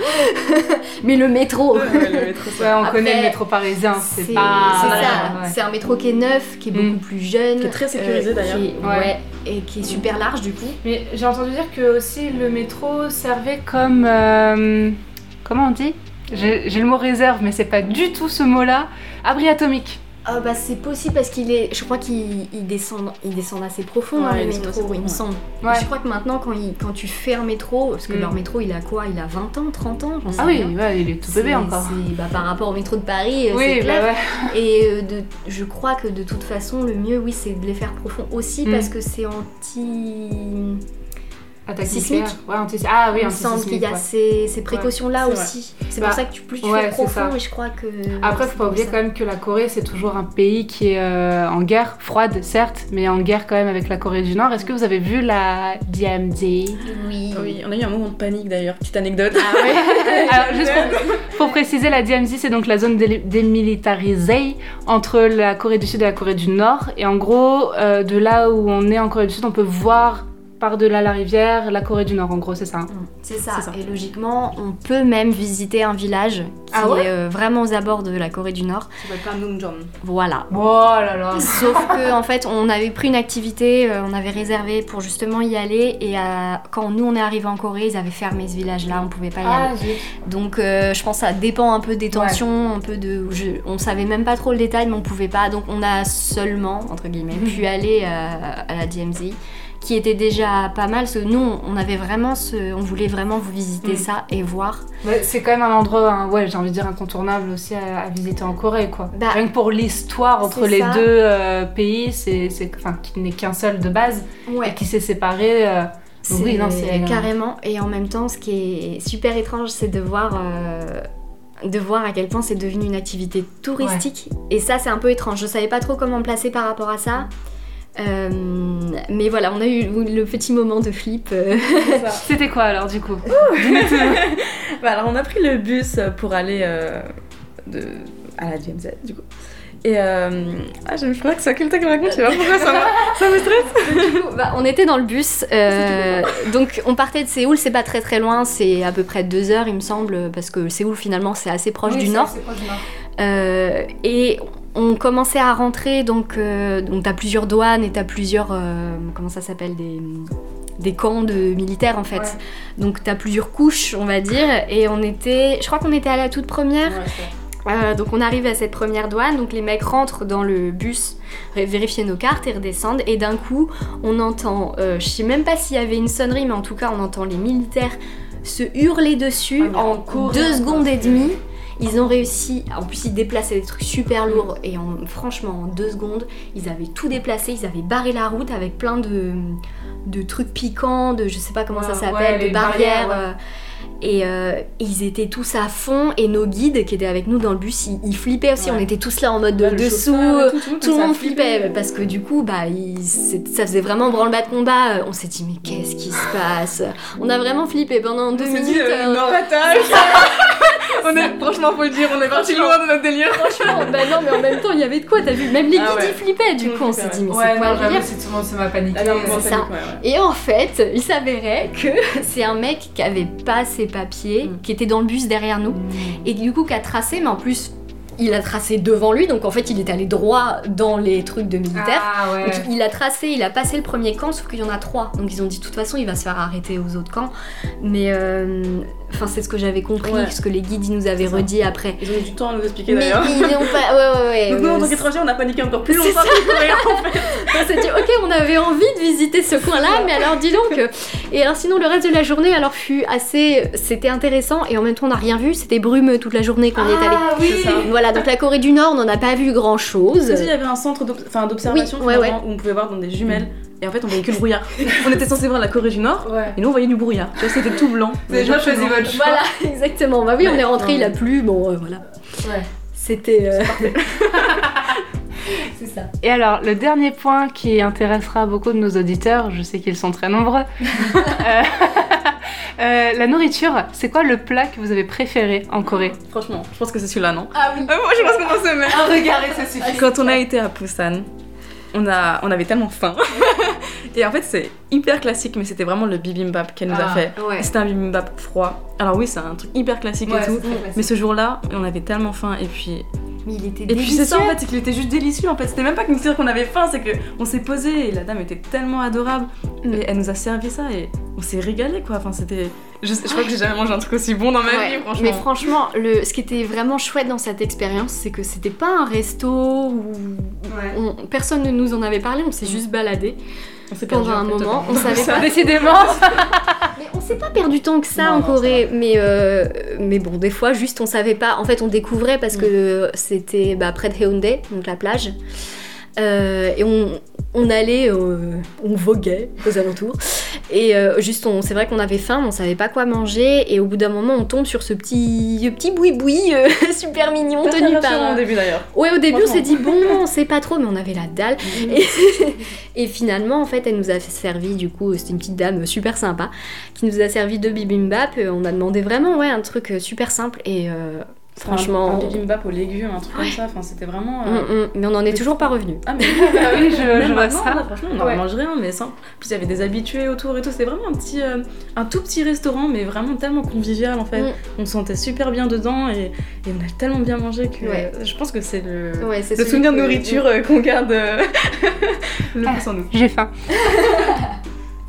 mais le métro. Ouais, le métro. Ouais, on Après, connaît le métro parisien, c'est pas. c'est Ouais, ça, ouais. c'est un métro qui est neuf, qui est Mm. beaucoup plus jeune, Qui est très sécurisé, d'ailleurs. qui est- Ouais. ouais, et qui est super large du coup. Mais j'ai entendu dire que aussi le métro servait comme. euh, comment on dit? J'ai j'ai le mot réserve, mais c'est pas du tout ce mot-là. Abri atomique. Ah bah c'est possible parce qu'il est, je crois qu'il il descend, il descend assez profond dans le métro, il me profond, semble. Ouais. Je crois que maintenant quand, il- quand tu fais un métro, parce que Mm. leur métro il a quoi? Il a 20 ans, 30 ans, j'en sais Ah oui, ouais, il est tout bébé encore. bah, par rapport au métro de Paris, euh, c'est Oui, clair. bah ouais. Et euh, de, je crois que de toute façon, le mieux, oui, c'est de les faire profonds aussi Mm. parce que c'est anti. Attaque Sismique. Ouais, Ah oui, Il me semble qu'il y a ouais. ces, ces précautions-là aussi. C'est Bah, pour ça que tu, plus tu ouais, fais profond, ça. et je crois que. Après, faut pas oublier ça. quand même que la Corée, c'est toujours un pays qui est euh, en guerre, froide certes, mais en guerre quand même avec la Corée du Nord. Est-ce que vous avez vu la DMZ Oui. Oui, on a eu un moment de panique d'ailleurs, petite anecdote. Alors, juste pour, pour préciser, la DMZ, c'est donc la zone dé- démilitarisée entre la Corée du Sud et la Corée du Nord. Et en gros, euh, de là où on est en Corée du Sud, on peut voir par-delà la rivière la Corée du Nord. En gros, c'est ça. C'est ça. C'est ça. Et logiquement, on peut même visiter un village qui Ah ouais est euh, vraiment aux abords de la Corée du Nord. Ça s'appelle Panmunjom. Voilà. Oh là là Sauf que en fait, on avait pris une activité, euh, on avait réservé pour justement y aller, et euh, quand nous on est arrivé en Corée, ils avaient fermé ce village-là, on pouvait pas y aller. Donc euh, je pense que ça dépend un peu des tensions, un peu de, je, on savait même pas trop le détail, mais on pouvait pas. Donc on a seulement entre guillemets pu aller euh, à la DMZ qui était déjà pas mal parce que nous on avait vraiment ce on voulait vraiment vous visiter Mm. ça et voir c'est quand même un endroit, hein, ouais, j'ai envie de dire incontournable aussi à, à visiter en Corée, quoi. Bah, Rien que pour l'histoire entre les ça. deux euh, pays, c'est, enfin, qui n'est qu'un seul de base et qui s'est séparé. euh, oui, non, c'est carrément. Et en même temps, ce qui est super étrange, c'est de voir, euh, de voir à quel point c'est devenu une activité touristique. Et ça, c'est un peu étrange. Je savais pas trop comment me placer par rapport à ça. Euh, mais voilà, on a eu le petit moment de flip. euh. C'était quoi alors du coup? Bah, alors on a pris le bus pour aller euh, de... à la GMZ du coup. Et euh... ah, je crois que c'est quelqu'un qui me raconte, je sais pas pourquoi ça, ça me stresse. Bah, on était dans le bus, euh, donc on partait de Séoul, c'est pas très très loin, c'est à peu près deux heures il me semble, parce que Séoul finalement c'est assez proche du nord. Euh, et on commençait à rentrer, donc, euh, donc t'as plusieurs douanes et t'as plusieurs, euh, comment ça s'appelle, des, des camps de militaires en fait. Ouais. Donc t'as plusieurs couches, on va dire, et on était, je crois qu'on était à la toute première. Euh, donc on arrive à cette première douane, donc les mecs rentrent dans le bus, vérifier nos cartes et redescendent, et d'un coup on entend, je sais même pas s'il y avait une sonnerie, mais en tout cas on entend les militaires se hurler dessus Ah, en deux secondes et demie. Ils ont réussi, en plus ils déplaçaient des trucs super lourds et en, franchement en deux secondes ils avaient tout déplacé, ils avaient barré la route avec plein de, de trucs piquants, de je sais pas comment ça Ouais, s'appelle, ouais, de barrières. barrières, ouais. euh, et euh, ils étaient tous à fond et nos guides qui étaient avec nous dans le bus, ils, ils flippaient aussi. On était tous là en mode de dessous. tout, Tout, tout le monde flippait. flippait parce que du coup, bah, ça faisait vraiment branle-bas de combat. Euh, On s'est dit mais qu'est-ce qui se passe? On a vraiment flippé pendant deux minutes. dit, euh, euh, non, on est, Franchement, faut le dire, on est parti loin de notre délire. Franchement, bah non, mais en même temps, il y avait de quoi, t'as vu? Même les guides, Ah ouais. ils flippaient, du coup, on s'est dit, mais Ouais, c'est quoi le délire? tout le monde se m'a paniqué. Ah non, on c'est panique, ça. ouais, ouais. Et en fait, il s'avérait que c'est un mec qui avait pas ses papiers, Mm. qui était dans le bus derrière nous, et du coup qui a tracé, mais en plus, il a tracé devant lui, donc en fait, il est allé droit dans les trucs de militaires. Ah ouais. Donc il a tracé, il a passé le premier camp, sauf qu'il y en a trois. Donc ils ont dit de toute façon il va se faire arrêter aux autres camps. Mais euh, enfin c'est ce que j'avais compris, Ouais. ce que les guides nous avaient redit après. Ils ont eu du temps à nous expliquer Mais d'ailleurs. ils n'ont pas. Ouais ouais ouais. Donc nous, en tant qu'étrangers, on a paniqué encore plus longtemps ça. que les Coréens, en fait. on s'est dit ok on avait envie de visiter ce coin-là, mais alors dis donc. Et alors sinon le reste de la journée alors fut assez, c'était intéressant et en même temps on n'a rien vu, c'était brumeux toute la journée quand on y est allé. Ah oui. Voilà donc la Corée du Nord on n'en a pas vu grand chose. Si, il y avait un centre d'observation Oui, ouais, finalement, où on pouvait voir dans des jumelles? Et en fait, on voyait que le brouillard. on était censé voir la Corée du Nord. Ouais. Et nous, on voyait du brouillard. Tu vois, c'était tout blanc. Vous avez déjà choisi votre choix. Voilà exactement. Bah oui on est rentré il a plu bon euh, voilà. Ouais. C'était. euh, c'est ça. Et alors, le dernier point qui intéressera beaucoup de nos auditeurs, je sais qu'ils sont très nombreux, euh, euh, la nourriture, c'est quoi le plat que vous avez préféré en Corée? Franchement, je pense que c'est celui-là, non? Ah oui. Moi, je pense qu'on se met. Un regard et ça suffit. Quand on a été à Busan, on, a, on avait tellement faim. et en fait, c'est hyper classique, mais c'était vraiment le bibimbap qu'elle nous a Ah, fait. Ouais. C'était un bibimbap froid. Alors oui, c'est un truc hyper classique Ouais, et tout. Mais ce jour-là, on avait tellement faim et puis Mais il était Et puis c'est ça en délicieux. fait, c'est qu'il était juste délicieux en fait. C'était même pas que nous dire qu'on avait faim, c'est que on s'est posé et la dame était tellement adorable. Mm. Et elle nous a servi ça et on s'est régalé quoi. Enfin c'était. Je, je crois que j'ai jamais mangé un truc aussi bon dans ma Ouais, vie, franchement. Mais franchement, le, ce qui était vraiment chouette dans cette expérience, c'est que c'était pas un resto où Ouais. on- personne ne nous en avait parlé, on s'est juste baladé on s'est perdu, pendant un moment. On savait pas. Décidément Mais on s'est pas perdu tant que ça Non, en non, Corée, mais, euh, mais bon, des fois, juste on savait pas. En fait, on découvrait parce que c'était bah, près de Haeundae, donc la plage. Euh, et on, on allait, euh, on voguait aux alentours. Et euh, juste, c'est vrai qu'on avait faim, on savait pas quoi manger. Et au bout d'un moment, on tombe sur ce petit, petit boui-boui euh, super mignon Pas tenu par. un- au début d'ailleurs. Ouais, au début, on s'est dit bon, on sait pas trop, mais on avait la dalle. Et, et finalement, en fait, elle nous a servi, du coup, c'était une petite dame super sympa, qui nous a servi de bibimbap. Euh, On a demandé vraiment, ouais, un truc euh, super simple. Et euh, franchement. Un, un bibimbap aux légumes, un truc comme ça. Enfin, c'était vraiment. mm, euh, mm, mais on en est toujours pas revenu. Ah mais Ah oui, je, Même je vois ça. là, franchement, on Ouais. en mange rien, mais simple. En plus, il y avait des habitués autour et tout. C'était vraiment un petit, euh, un tout petit restaurant, mais vraiment tellement convivial en fait. Mm. On se sentait super bien dedans et, et on a tellement bien mangé que Ouais. euh, je pense que c'est le, le souvenir de nourriture euh, qu'on garde euh, le plus en nous. J'ai faim.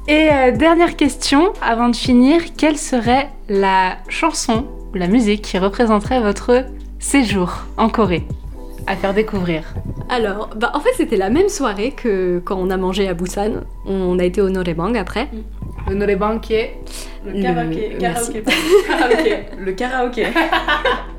Et euh, dernière question, avant de finir, quelle serait la chanson la musique qui représenterait votre séjour en Corée à faire découvrir Alors, bah, en fait, c'était la même soirée que quand on a mangé à Busan. On a été au Norebang après. Le noreban qui est Le Le- karaoké, merci. karaoké, karaoké, le karaoké.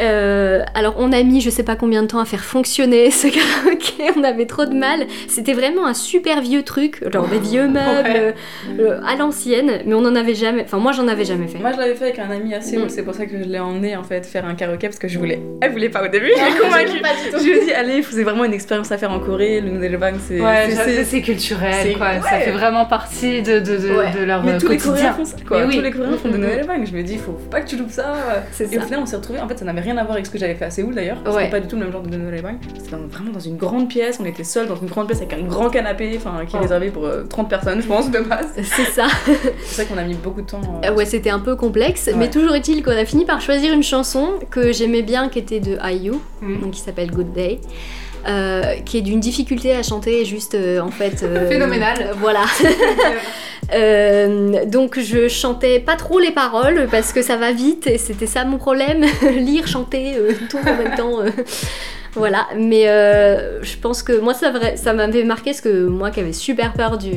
Euh, alors, on a mis je sais pas combien de temps à faire fonctionner ce karaoké. On avait trop de mal. C'était vraiment un super vieux truc, genre des vieux meubles Ouais. euh, à l'ancienne, mais on en avait jamais. Enfin, moi, j'en avais jamais fait. Moi, je l'avais fait avec un ami Séoul, Mm. c'est pour ça que je l'ai emmené en fait faire un karaoké parce que je voulais. Elle voulait pas au début, je l'ai convaincue. Je lui ai dit, allez, c'est vraiment une expérience à faire en Corée. Le Nouvelle Bang, c'est. Ouais, c'est- c'est c'est- c'est culturel, c'est- quoi. Ça fait vraiment partie de, de, de, Ouais. de leur Mais euh, tous les. Coréens font ça, quoi. Mais oui. Tous les Coréens font des Mhm. Noël Bang. Je me dis, faut, faut pas que tu loupes ça. C'est Et au ça. final, on s'est retrouvés. En fait, ça n'avait rien à voir avec ce que j'avais fait à Séoul d'ailleurs. Ouais. C'était pas du tout le même genre de Noël. C'était vraiment dans une grande pièce. On était seuls dans une grande pièce avec un grand canapé, enfin, qui est Oh. réservé pour euh, 30 personnes, je pense, de base. C'est ça. C'est vrai qu'on a mis beaucoup de temps. euh, Euh, Ouais, c'était un peu complexe, Ouais. mais toujours est-il qu'on a fini par choisir une chanson que j'aimais bien, qui était de IU, Mm. donc qui s'appelle Good Day. Euh, qui est d'une difficulté à chanter juste euh, en fait euh, Phénoménal. voilà Euh, donc je chantais pas trop les paroles parce que ça va vite et c'était ça mon problème lire chanter tout en même temps. Voilà mais euh, je pense que moi ça, ça m'avait marqué parce que moi qui avais super peur du,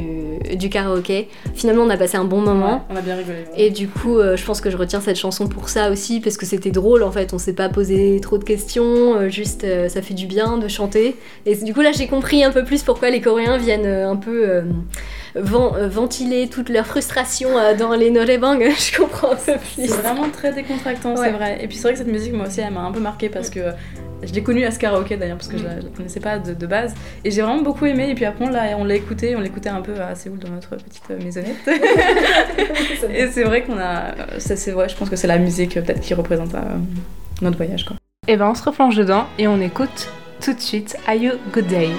du karaoké finalement on a passé un bon moment ouais, on a bien rigolé. ouais. et du coup, euh, je pense que je retiens cette chanson pour ça aussi, parce que c'était drôle en fait, on s'est pas posé trop de questions, euh, juste ça fait du bien de chanter. Et du coup, là, j'ai compris un peu plus pourquoi les Coréens viennent un peu ven- ventiler toute leur frustration dans les norebang. je comprends un peu plus. C'est vraiment très décontractant, Ouais. c'est vrai. Et puis c'est vrai que cette musique, moi aussi, elle m'a un peu marquée parce que je l'ai connue à ce karaoké d'ailleurs, parce que je, la, je la connaissais pas de, de base. Et j'ai vraiment beaucoup aimé. Et puis après, on l'a, on l'a écouté, on l'écoutait un peu à Séoul dans notre petite euh, maisonnette. et c'est vrai qu'on a. Ça, c'est vrai, je pense que c'est la musique euh, peut-être qui représente euh, notre voyage, quoi. Et ben on se replonge dedans et on écoute tout de suite Ayo Good Day.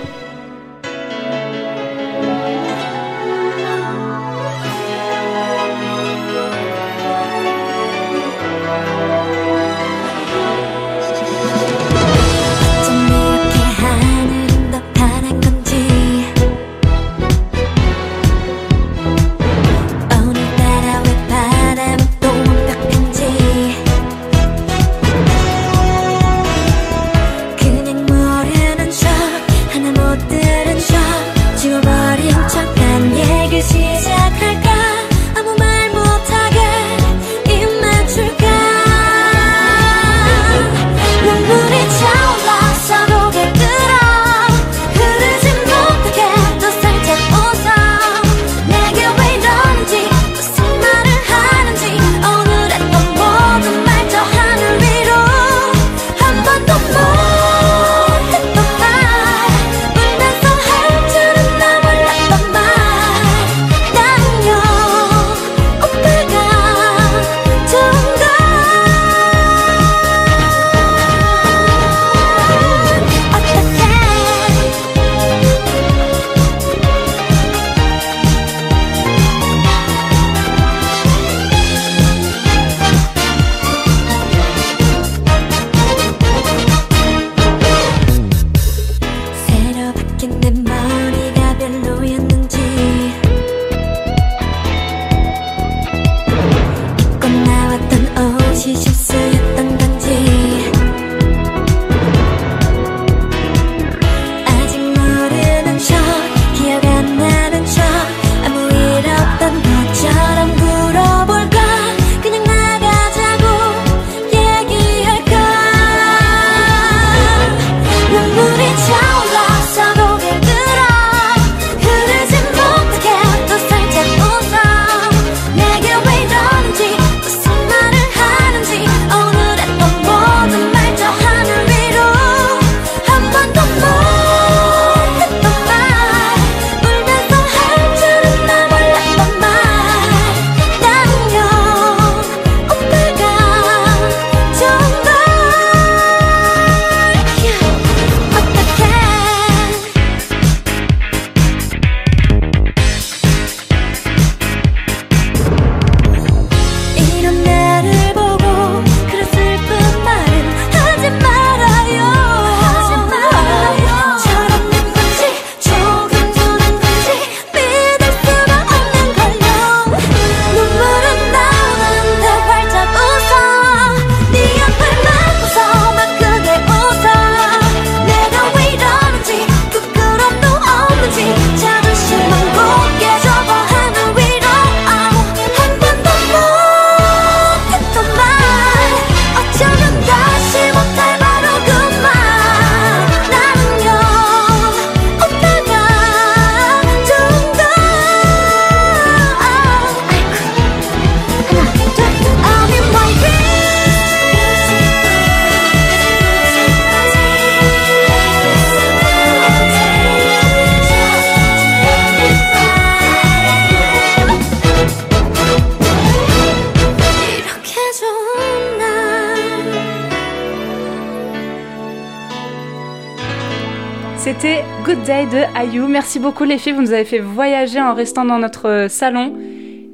Merci beaucoup les filles, vous nous avez fait voyager en restant dans notre euh, salon.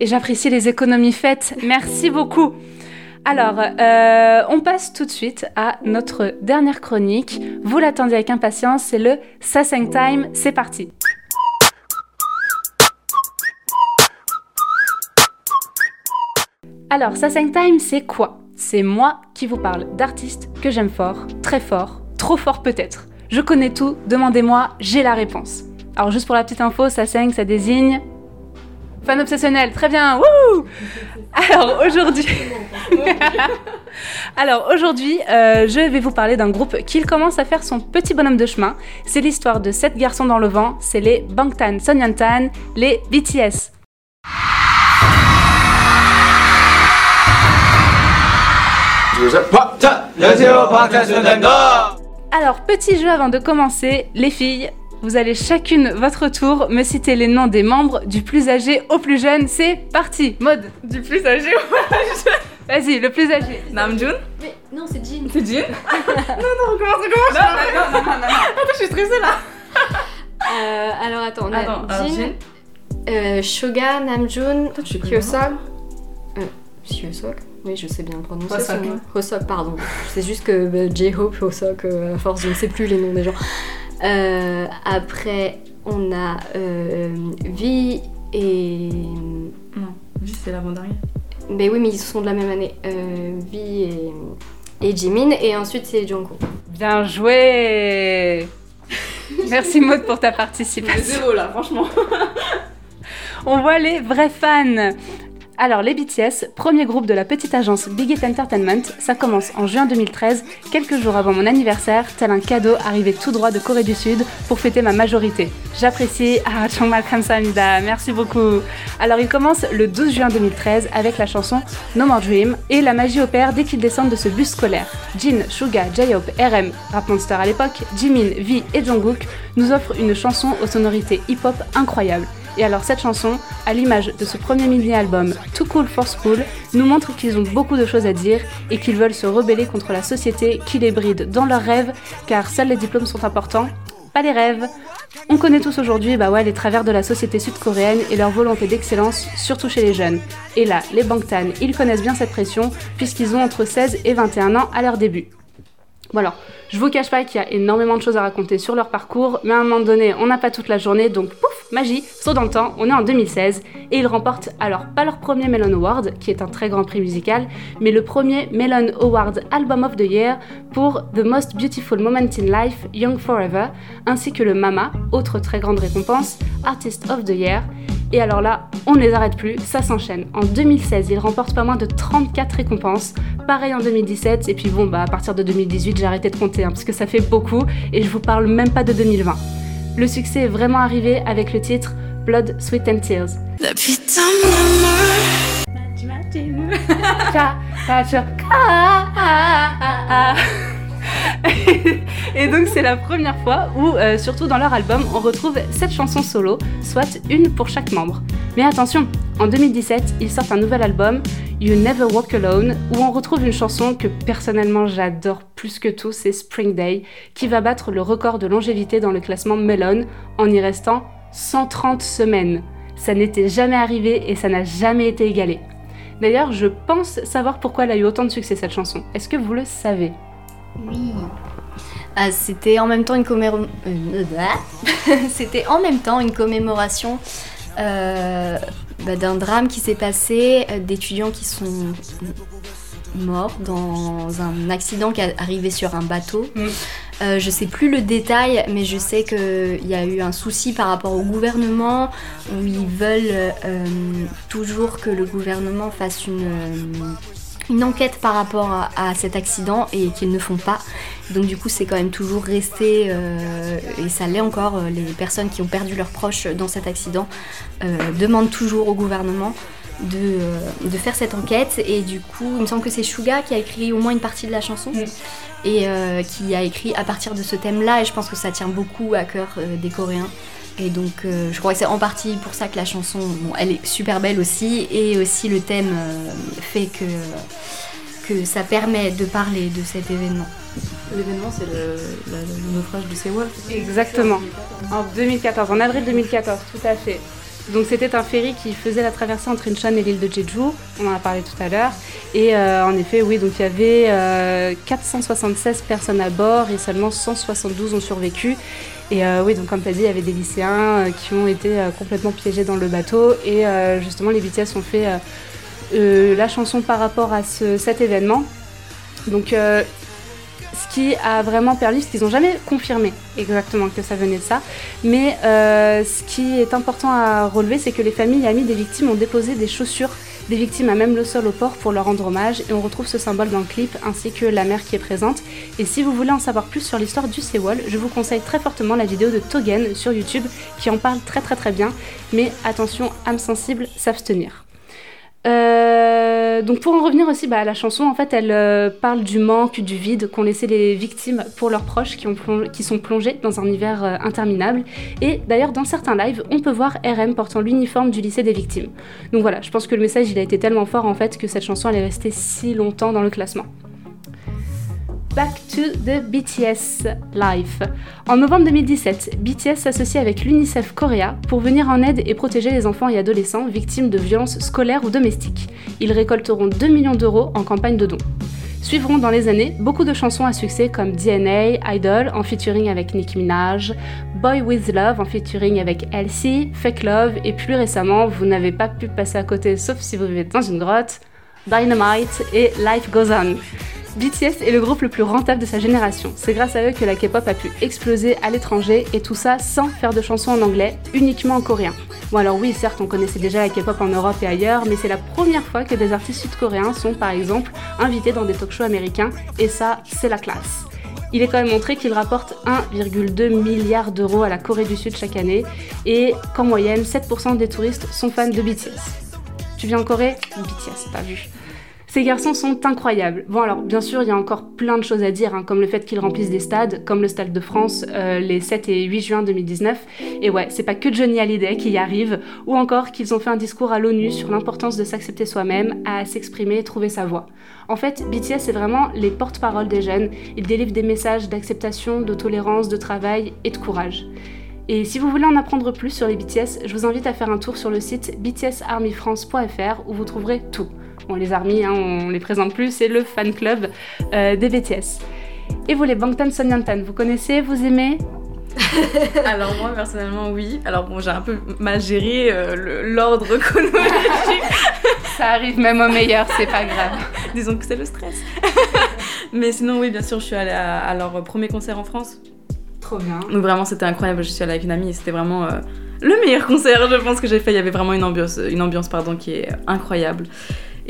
Et j'apprécie les économies faites. Merci beaucoup. Alors, euh, on passe tout de suite à notre dernière chronique. Vous l'attendiez avec impatience, c'est le Sasseng Time. C'est parti. Alors, Sasseng Time, c'est quoi? C'est moi qui vous parle d'artistes que j'aime fort, très fort, trop fort peut-être. Je connais tout, demandez-moi, j'ai la réponse. Alors, juste pour la petite info, Sasseng, ça désigne. Fan obsessionnel, très bien, wouh Alors aujourd'hui. Alors aujourd'hui, euh, je vais vous parler d'un groupe qui commence à faire son petit bonhomme de chemin. C'est l'histoire de sept garçons dans le vent, c'est les Bangtan Sonyeontan, les BTS. Alors, petit jeu avant de commencer, les filles, vous allez chacune votre tour me citer les noms des membres du plus âgé au plus jeune. C'est parti, mode. Du plus âgé au Vas-y, le plus âgé. Namjoon Mais non, c'est Jean. C'est Jin Non, non, recommence, recommence Non, non, non, non, non, Attends, je suis stressée là Euh, alors attends, on a Attends, alors, Jin, Jin euh, Suga, Namjoon, Toi, tu connais Hyosok. Euh, Hyosok Oui, je sais bien prononcer Hosok. son nom. Hosok, pardon. C'est juste que bah, J-Hope, Hosok, euh, à force, je ne sais plus les noms des gens. Euh, après, on a euh, Vi et. Non, Vi, c'est l'avant-dernier. Ben oui, mais ils sont de la même année. Euh, Vi et, et Jimin. Et ensuite, c'est Jungkook. Bien joué Merci Maud pour ta participation. zéro là, franchement. On voit les vrais fans. Alors les BTS, premier groupe de la petite agence Big Hit Entertainment, ça commence en juin 2013, quelques jours avant mon anniversaire, tel un cadeau arrivé tout droit de Corée du Sud pour fêter ma majorité. J'apprécie. Ah, 정말 감사합니다. Merci beaucoup. Alors il commence le 12 juin 2013 avec la chanson No More Dream et la magie opère dès qu'ils descendent de ce bus scolaire. Jin, Suga, J-Hope, RM, Rap Monster à l'époque, Jimin, V et Jungkook nous offrent une chanson aux sonorités hip-hop incroyables. Et alors cette chanson, à l'image de ce premier mini-album Too Cool for School, nous montre qu'ils ont beaucoup de choses à dire et qu'ils veulent se rebeller contre la société qui les bride dans leurs rêves, car seuls les diplômes sont importants, pas les rêves. On connaît tous aujourd'hui bah ouais, les travers de la société sud-coréenne et leur volonté d'excellence, surtout chez les jeunes. Et là, les Bangtan, ils connaissent bien cette pression puisqu'ils ont entre 16 et 21 ans à leur début. Bon alors, je vous cache pas qu'il y a énormément de choses à raconter sur leur parcours, mais à un moment donné, on n'a pas toute la journée, donc pouf, magie, saut dans le temps, on est en 2016, et ils remportent alors pas leur premier Melon Award, qui est un très grand prix musical, mais le premier Melon Award Album of the Year pour The Most Beautiful Moment in Life, Young Forever, ainsi que le MAMA, autre très grande récompense, Artist of the Year, et alors là, on ne les arrête plus, ça s'enchaîne. En 2016, ils remportent pas moins de 34 récompenses. Pareil en 2017, et puis bon, bah à partir de 2018, j'ai arrêté de compter, hein, parce que ça fait beaucoup, et je vous parle même pas de 2020. Le succès est vraiment arrivé avec le titre Blood, Sweat and Tears. Ah. Et donc c'est la première fois où, euh, surtout dans leur album, on retrouve cette chanson solo, soit une pour chaque membre. Mais attention, en 2017, ils sortent un nouvel album, You Never Walk Alone, où on retrouve une chanson que personnellement j'adore plus que tout, c'est Spring Day, qui va battre le record de longévité dans le classement Melon en y restant 130 semaines. Ça n'était jamais arrivé et ça n'a jamais été égalé. D'ailleurs, je pense savoir pourquoi elle a eu autant de succès cette chanson. Est-ce que vous le savez? Oui. Ah, c'était en même temps une commémoration. c'était en même temps une commémoration euh, bah, d'un drame qui s'est passé, euh, d'étudiants qui sont morts dans un accident qui est arrivé sur un bateau. Mm. Euh, je sais plus le détail, mais je sais qu'il y a eu un souci par rapport au gouvernement où ils veulent euh, toujours que le gouvernement fasse une, euh, une enquête par rapport à, à cet accident et qu'ils ne font pas. Donc du coup c'est quand même toujours resté, euh, et ça l'est encore, euh, les personnes qui ont perdu leurs proches dans cet accident euh, demandent toujours au gouvernement de, de faire cette enquête. Et du coup il me semble que c'est Suga qui a écrit au moins une partie de la chanson et euh, qui a écrit à partir de ce thème là et je pense que ça tient beaucoup à cœur des Coréens et donc euh, je crois que c'est en partie pour ça que la chanson, bon, elle est super belle aussi et aussi le thème euh, fait que, que ça permet de parler de cet événement. L'événement, c'est le, naufrage du Sewol. Exactement. En 2014, en avril 2014, tout à fait. Donc c'était un ferry qui faisait la traversée entre Incheon et l'île de Jeju, on en a parlé tout à l'heure. Et euh, en effet, oui, donc il y avait euh, 476 personnes à bord et seulement 172 ont survécu. Et euh, oui, donc comme tu as dit, il y avait des lycéens euh, qui ont été euh, complètement piégés dans le bateau. Et euh, justement, les BTS ont fait euh, euh, la chanson par rapport à ce- cet événement. Donc euh, ce qui a vraiment permis, parce qu'ils n'ont jamais confirmé exactement que ça venait de ça, mais euh, ce qui est important à relever, c'est que les familles et amis des victimes ont déposé des chaussures des victimes à même le sol au port pour leur rendre hommage, et on retrouve ce symbole dans le clip, ainsi que la mère qui est présente. Et si vous voulez en savoir plus sur l'histoire du Sewol, je vous conseille très fortement la vidéo de Togen sur YouTube, qui en parle très très très bien, mais attention, âme sensible, s'abstenir. Euh, donc pour en revenir aussi bah, la chanson, en fait, elle euh, parle du manque, du vide qu'ont laissé les victimes pour leurs proches qui sont plongés dans un hiver euh, interminable. Et d'ailleurs, dans certains lives, on peut voir RM portant l'uniforme du lycée des victimes. Donc voilà, je pense que le message il a été tellement fort en fait que cette chanson elle est restée si longtemps dans le classement. Back to the BTS Life. En novembre 2017, BTS s'associe avec l'UNICEF Korea pour venir en aide et protéger les enfants et adolescents victimes de violences scolaires ou domestiques. Ils récolteront 2 millions d'euros en campagne de dons. Suivront dans les années beaucoup de chansons à succès comme DNA, Idol en featuring avec Nicki Minaj, Boy With Love en featuring avec Elsie, Fake Love et plus récemment, vous n'avez pas pu passer à côté sauf si vous vivez dans une grotte, Dynamite et Life Goes On. BTS est le groupe le plus rentable de sa génération. C'est grâce à eux que la K-pop a pu exploser à l'étranger et tout ça sans faire de chansons en anglais, uniquement en coréen. Bon alors oui, certes, on connaissait déjà la K-pop en Europe et ailleurs, mais c'est la première fois que des artistes sud-coréens sont par exemple invités dans des talk-shows américains et ça, c'est la classe. Il est quand même montré qu'il rapporte 1,2 milliard d'euros à la Corée du Sud chaque année et qu'en moyenne, 7% des touristes sont fans de BTS. Tu viens en Corée? BTS, t'as vu. Ces garçons sont incroyables. Bon alors, bien sûr, il y a encore plein de choses à dire, hein, comme le fait qu'ils remplissent des stades, comme le Stade de France, euh, les 7 et 8 juin 2019. Et ouais, c'est pas que Johnny Hallyday qui y arrive, ou encore qu'ils ont fait un discours à l'ONU sur l'importance de s'accepter soi-même, à s'exprimer et trouver sa voix. En fait, BTS, c'est vraiment les porte-parole des jeunes. Ils délivrent des messages d'acceptation, de tolérance, de travail et de courage. Et si vous voulez en apprendre plus sur les BTS, je vous invite à faire un tour sur le site btsarmyfrance.fr où vous trouverez tout. Bon, les armies, hein, on les présente plus, c'est le fan club euh, des BTS. Et vous, les Bangtan Sonyeontan, vous connaissez, vous aimez Alors moi personnellement oui. Alors bon j'ai un peu mal géré euh, le- l'ordre chronologique. Ça arrive même au meilleur, c'est pas grave. Disons que c'est le stress. Mais sinon oui bien sûr je suis allée à, à leur premier concert en France. Trop bien. Donc vraiment c'était incroyable. Je suis allée avec une amie et c'était vraiment euh, le meilleur concert je pense que j'ai fait. Il y avait vraiment une ambiance, une ambiance pardon qui est incroyable.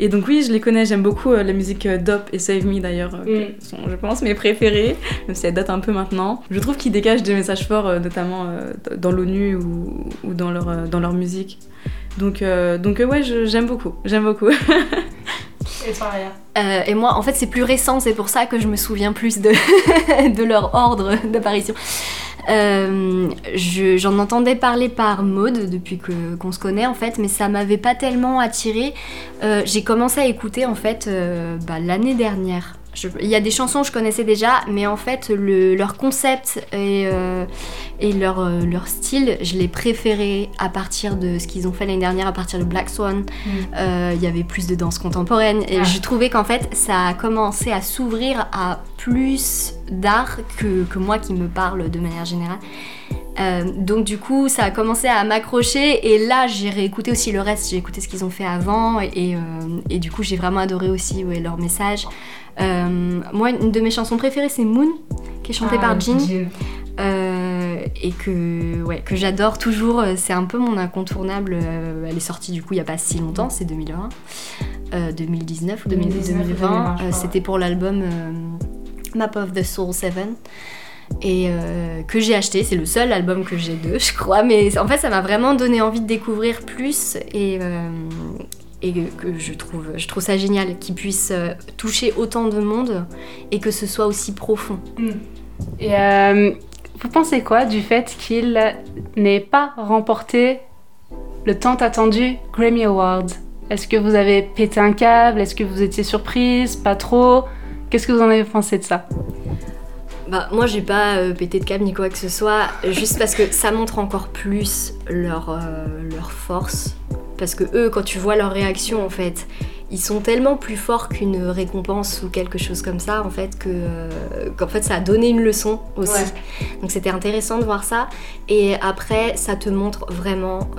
Et donc oui, je les connais, j'aime beaucoup euh, la musique euh, Dop et Save Me d'ailleurs, euh, qui sont je pense mes préférés, même si elles datent un peu maintenant. Je trouve qu'ils dégagent des messages forts, notamment dans l'ONU ou, ou dans, leur, dans leur musique. Donc, donc ouais, j'aime beaucoup, j'aime beaucoup. Et Euh, et moi, en fait, c'est plus récent, c'est pour ça que je me souviens plus de, leur ordre d'apparition. Euh, je- J'en entendais parler par Maude depuis qu'on se connaît en fait, mais ça m'avait pas tellement attiré. Euh, J'ai commencé à écouter en fait bah, l'année dernière. Il y a des chansons que je connaissais déjà, mais en fait le- leur concept et, euh, et leur, euh, leur style, je l'ai préféré à partir de ce qu'ils ont fait l'année dernière, à partir de Black Swan. Euh, Il y avait plus de danse contemporaine et Ah. je trouvais qu'en fait ça a commencé à s'ouvrir à plus d'art que, que moi qui me parle de manière générale. Euh, donc du coup ça a commencé à m'accrocher et là j'ai réécouté aussi le reste, j'ai écouté ce qu'ils ont fait avant et, et, euh, et du coup j'ai vraiment adoré aussi ouais, leur message. Euh, moi une de mes chansons préférées c'est Moon qui est chantée Ah, par Jin. Euh, et que, ouais, que j'adore toujours. C'est un peu mon incontournable. elle est sortie du coup il n'y a pas si longtemps, c'est 2020. Euh, 2019 ou 2020. 2019 ou 2020, je Euh, crois, C'était pour l'album Map of the Soul 7. Et euh, que j'ai acheté, c'est le seul album que j'ai d'eux, je crois. Mais en fait, ça m'a vraiment donné envie de découvrir plus et, euh, et que je trouve, je trouve ça génial qu'ils puissent euh, toucher autant de monde et que ce soit aussi profond. Et euh, vous pensez quoi du fait qu'il n'ait pas remporté le tant attendu Grammy Award Est-ce que vous avez pété un câble? Est-ce que vous étiez surprise? Pas trop? Qu'est-ce que vous en avez pensé de ça? Bah, moi, j'ai pas euh, pété de câble ni quoi que ce soit, juste parce que ça montre encore plus leur, euh, leur force. Parce que eux, quand tu vois leur réaction, en fait, ils sont tellement plus forts qu'une récompense ou quelque chose comme ça, en fait, que, euh, qu'en fait, ça a donné une leçon aussi. Donc, c'était intéressant de voir ça. Et après, ça te montre vraiment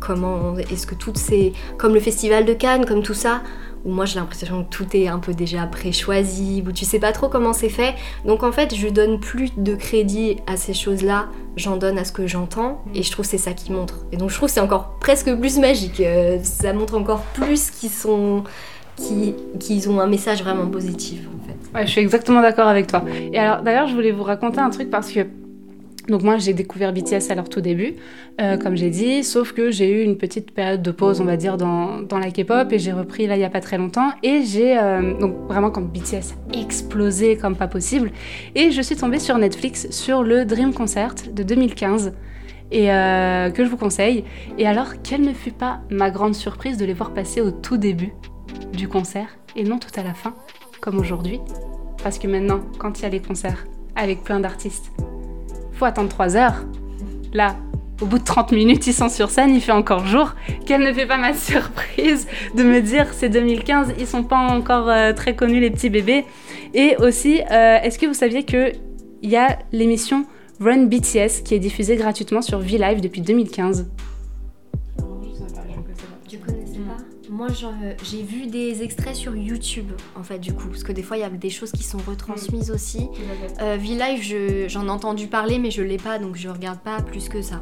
comment est-ce que toutes ces. Comme le festival de Cannes, comme tout ça, où moi j'ai l'impression que tout est un peu déjà préchoisi, où tu sais pas trop comment c'est fait. Donc en fait, je donne plus de crédit à ces choses-là, j'en donne à ce que j'entends, et je trouve c'est ça qui montre. Et donc je trouve c'est encore presque plus magique. Euh, ça montre encore plus qu'ils sont. Qui, qu'ils ont un message vraiment positif en fait. Ouais, je suis exactement d'accord avec toi. Et alors, d'ailleurs, je voulais vous raconter un truc parce que. Donc, moi, j'ai découvert BTS à leur tout début, euh, comme j'ai dit, sauf que j'ai eu une petite période de pause, on va dire, dans, dans la K-pop, et j'ai repris là il y a pas très longtemps. Et j'ai. euh, donc, vraiment, quand BTS a explosé comme pas possible. Et je suis tombée sur Netflix sur le Dream Concert de 2015. Et euh, que je vous conseille. Et alors, quelle ne fut pas ma grande surprise de les voir passer au tout début du concert et non tout à la fin, comme aujourd'hui? Parce que maintenant, quand il y a les concerts avec plein d'artistes, attendre 3 heures? Là, au bout de 30 minutes, ils sont sur scène, il fait encore jour. Quelle ne fait pas ma surprise de me dire c'est 2015, ils sont pas encore euh, très connus les petits bébés. Et aussi, euh, est-ce que vous saviez que il y a l'émission Run BTS qui est diffusée gratuitement sur V-Live depuis 2015 Moi, j'en- j'ai vu des extraits sur YouTube, en fait, du coup, parce que des fois, il y a des choses qui sont retransmises aussi. Euh, V-Live, je- j'en ai entendu parler, mais je l'ai pas, donc je regarde pas plus que ça.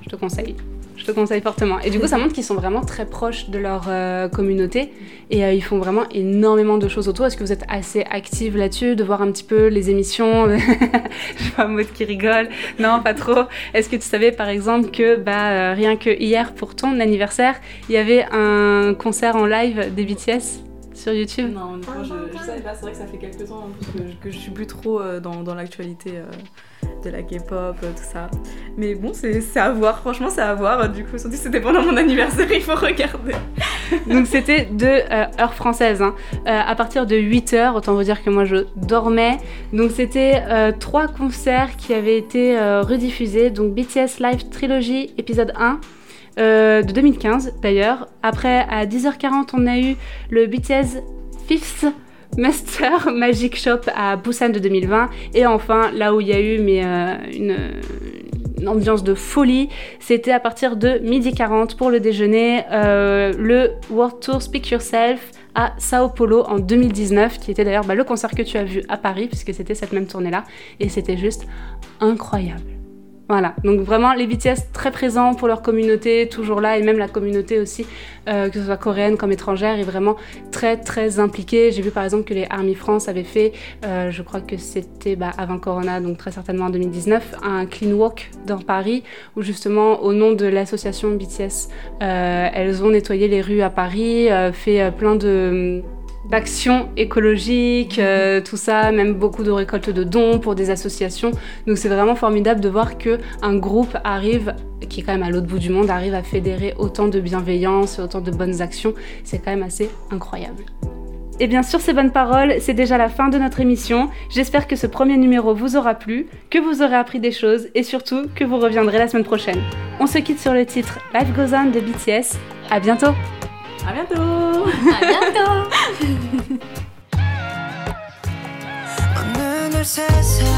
Je te conseille. Je te conseille fortement. Et du coup, ça montre qu'ils sont vraiment très proches de leur euh, communauté et euh, ils font vraiment énormément de choses autour. Est-ce que vous êtes assez active là-dessus, de voir un petit peu les émissions? Je vois Maud qui rigole. Non, pas trop. Est-ce que tu savais par exemple que bah, euh, rien que hier pour ton anniversaire, il y avait un concert en live des BTS sur YouTube? Non, honnêtement, je, je savais pas. C'est vrai que ça fait quelques ans en plus que, que je suis plus trop dans, dans l'actualité de la K-pop, euh, tout ça. Mais bon, c'est à voir. Franchement, c'est à voir. Du coup, surtout c'était pendant mon anniversaire, il faut regarder. Donc c'était de euh, heure hein. Euh, à partir de 8h, autant vous dire que moi je dormais. Donc c'était euh, trois concerts qui avaient été euh, rediffusés, donc BTS Live Trilogy épisode 1. euh, de 2015 d'ailleurs. Après, à 10h40, on a eu le BTS Fifth Master Magic Shop à Busan de 2020. Et enfin, là où il y a eu euh, une, une ambiance de folie, c'était à partir de midi 40 pour le déjeuner, euh, le World Tour Speak Yourself à Sao Paulo en 2019, qui était d'ailleurs bah, le concert que tu as vu à Paris, puisque c'était cette même tournée-là, et c'était juste incroyable. Voilà, donc vraiment les BTS très présents pour leur communauté, toujours là, et même la communauté aussi, euh, que ce soit coréenne comme étrangère, est vraiment très très impliquée. J'ai vu par exemple que les Army France avaient fait, euh, je crois que c'était bah, avant Corona, donc très certainement en 2019, un clean walk dans Paris, où justement au nom de l'association BTS, euh, elles ont nettoyé les rues à Paris, euh, fait euh, plein de d'actions écologiques, euh, tout ça, même beaucoup de récoltes de dons pour des associations. Donc c'est vraiment formidable de voir que un groupe arrive, qui est quand même à l'autre bout du monde, arrive à fédérer autant de bienveillance et autant de bonnes actions. C'est quand même assez incroyable. Et bien sur ces bonnes paroles, c'est déjà la fin de notre émission. J'espère que ce premier numéro vous aura plu, que vous aurez appris des choses et surtout que vous reviendrez la semaine prochaine. On se quitte sur le titre Life Goes On de BTS. À bientôt À bientôt À bientôt 그 오늘 세상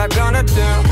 I gonna do?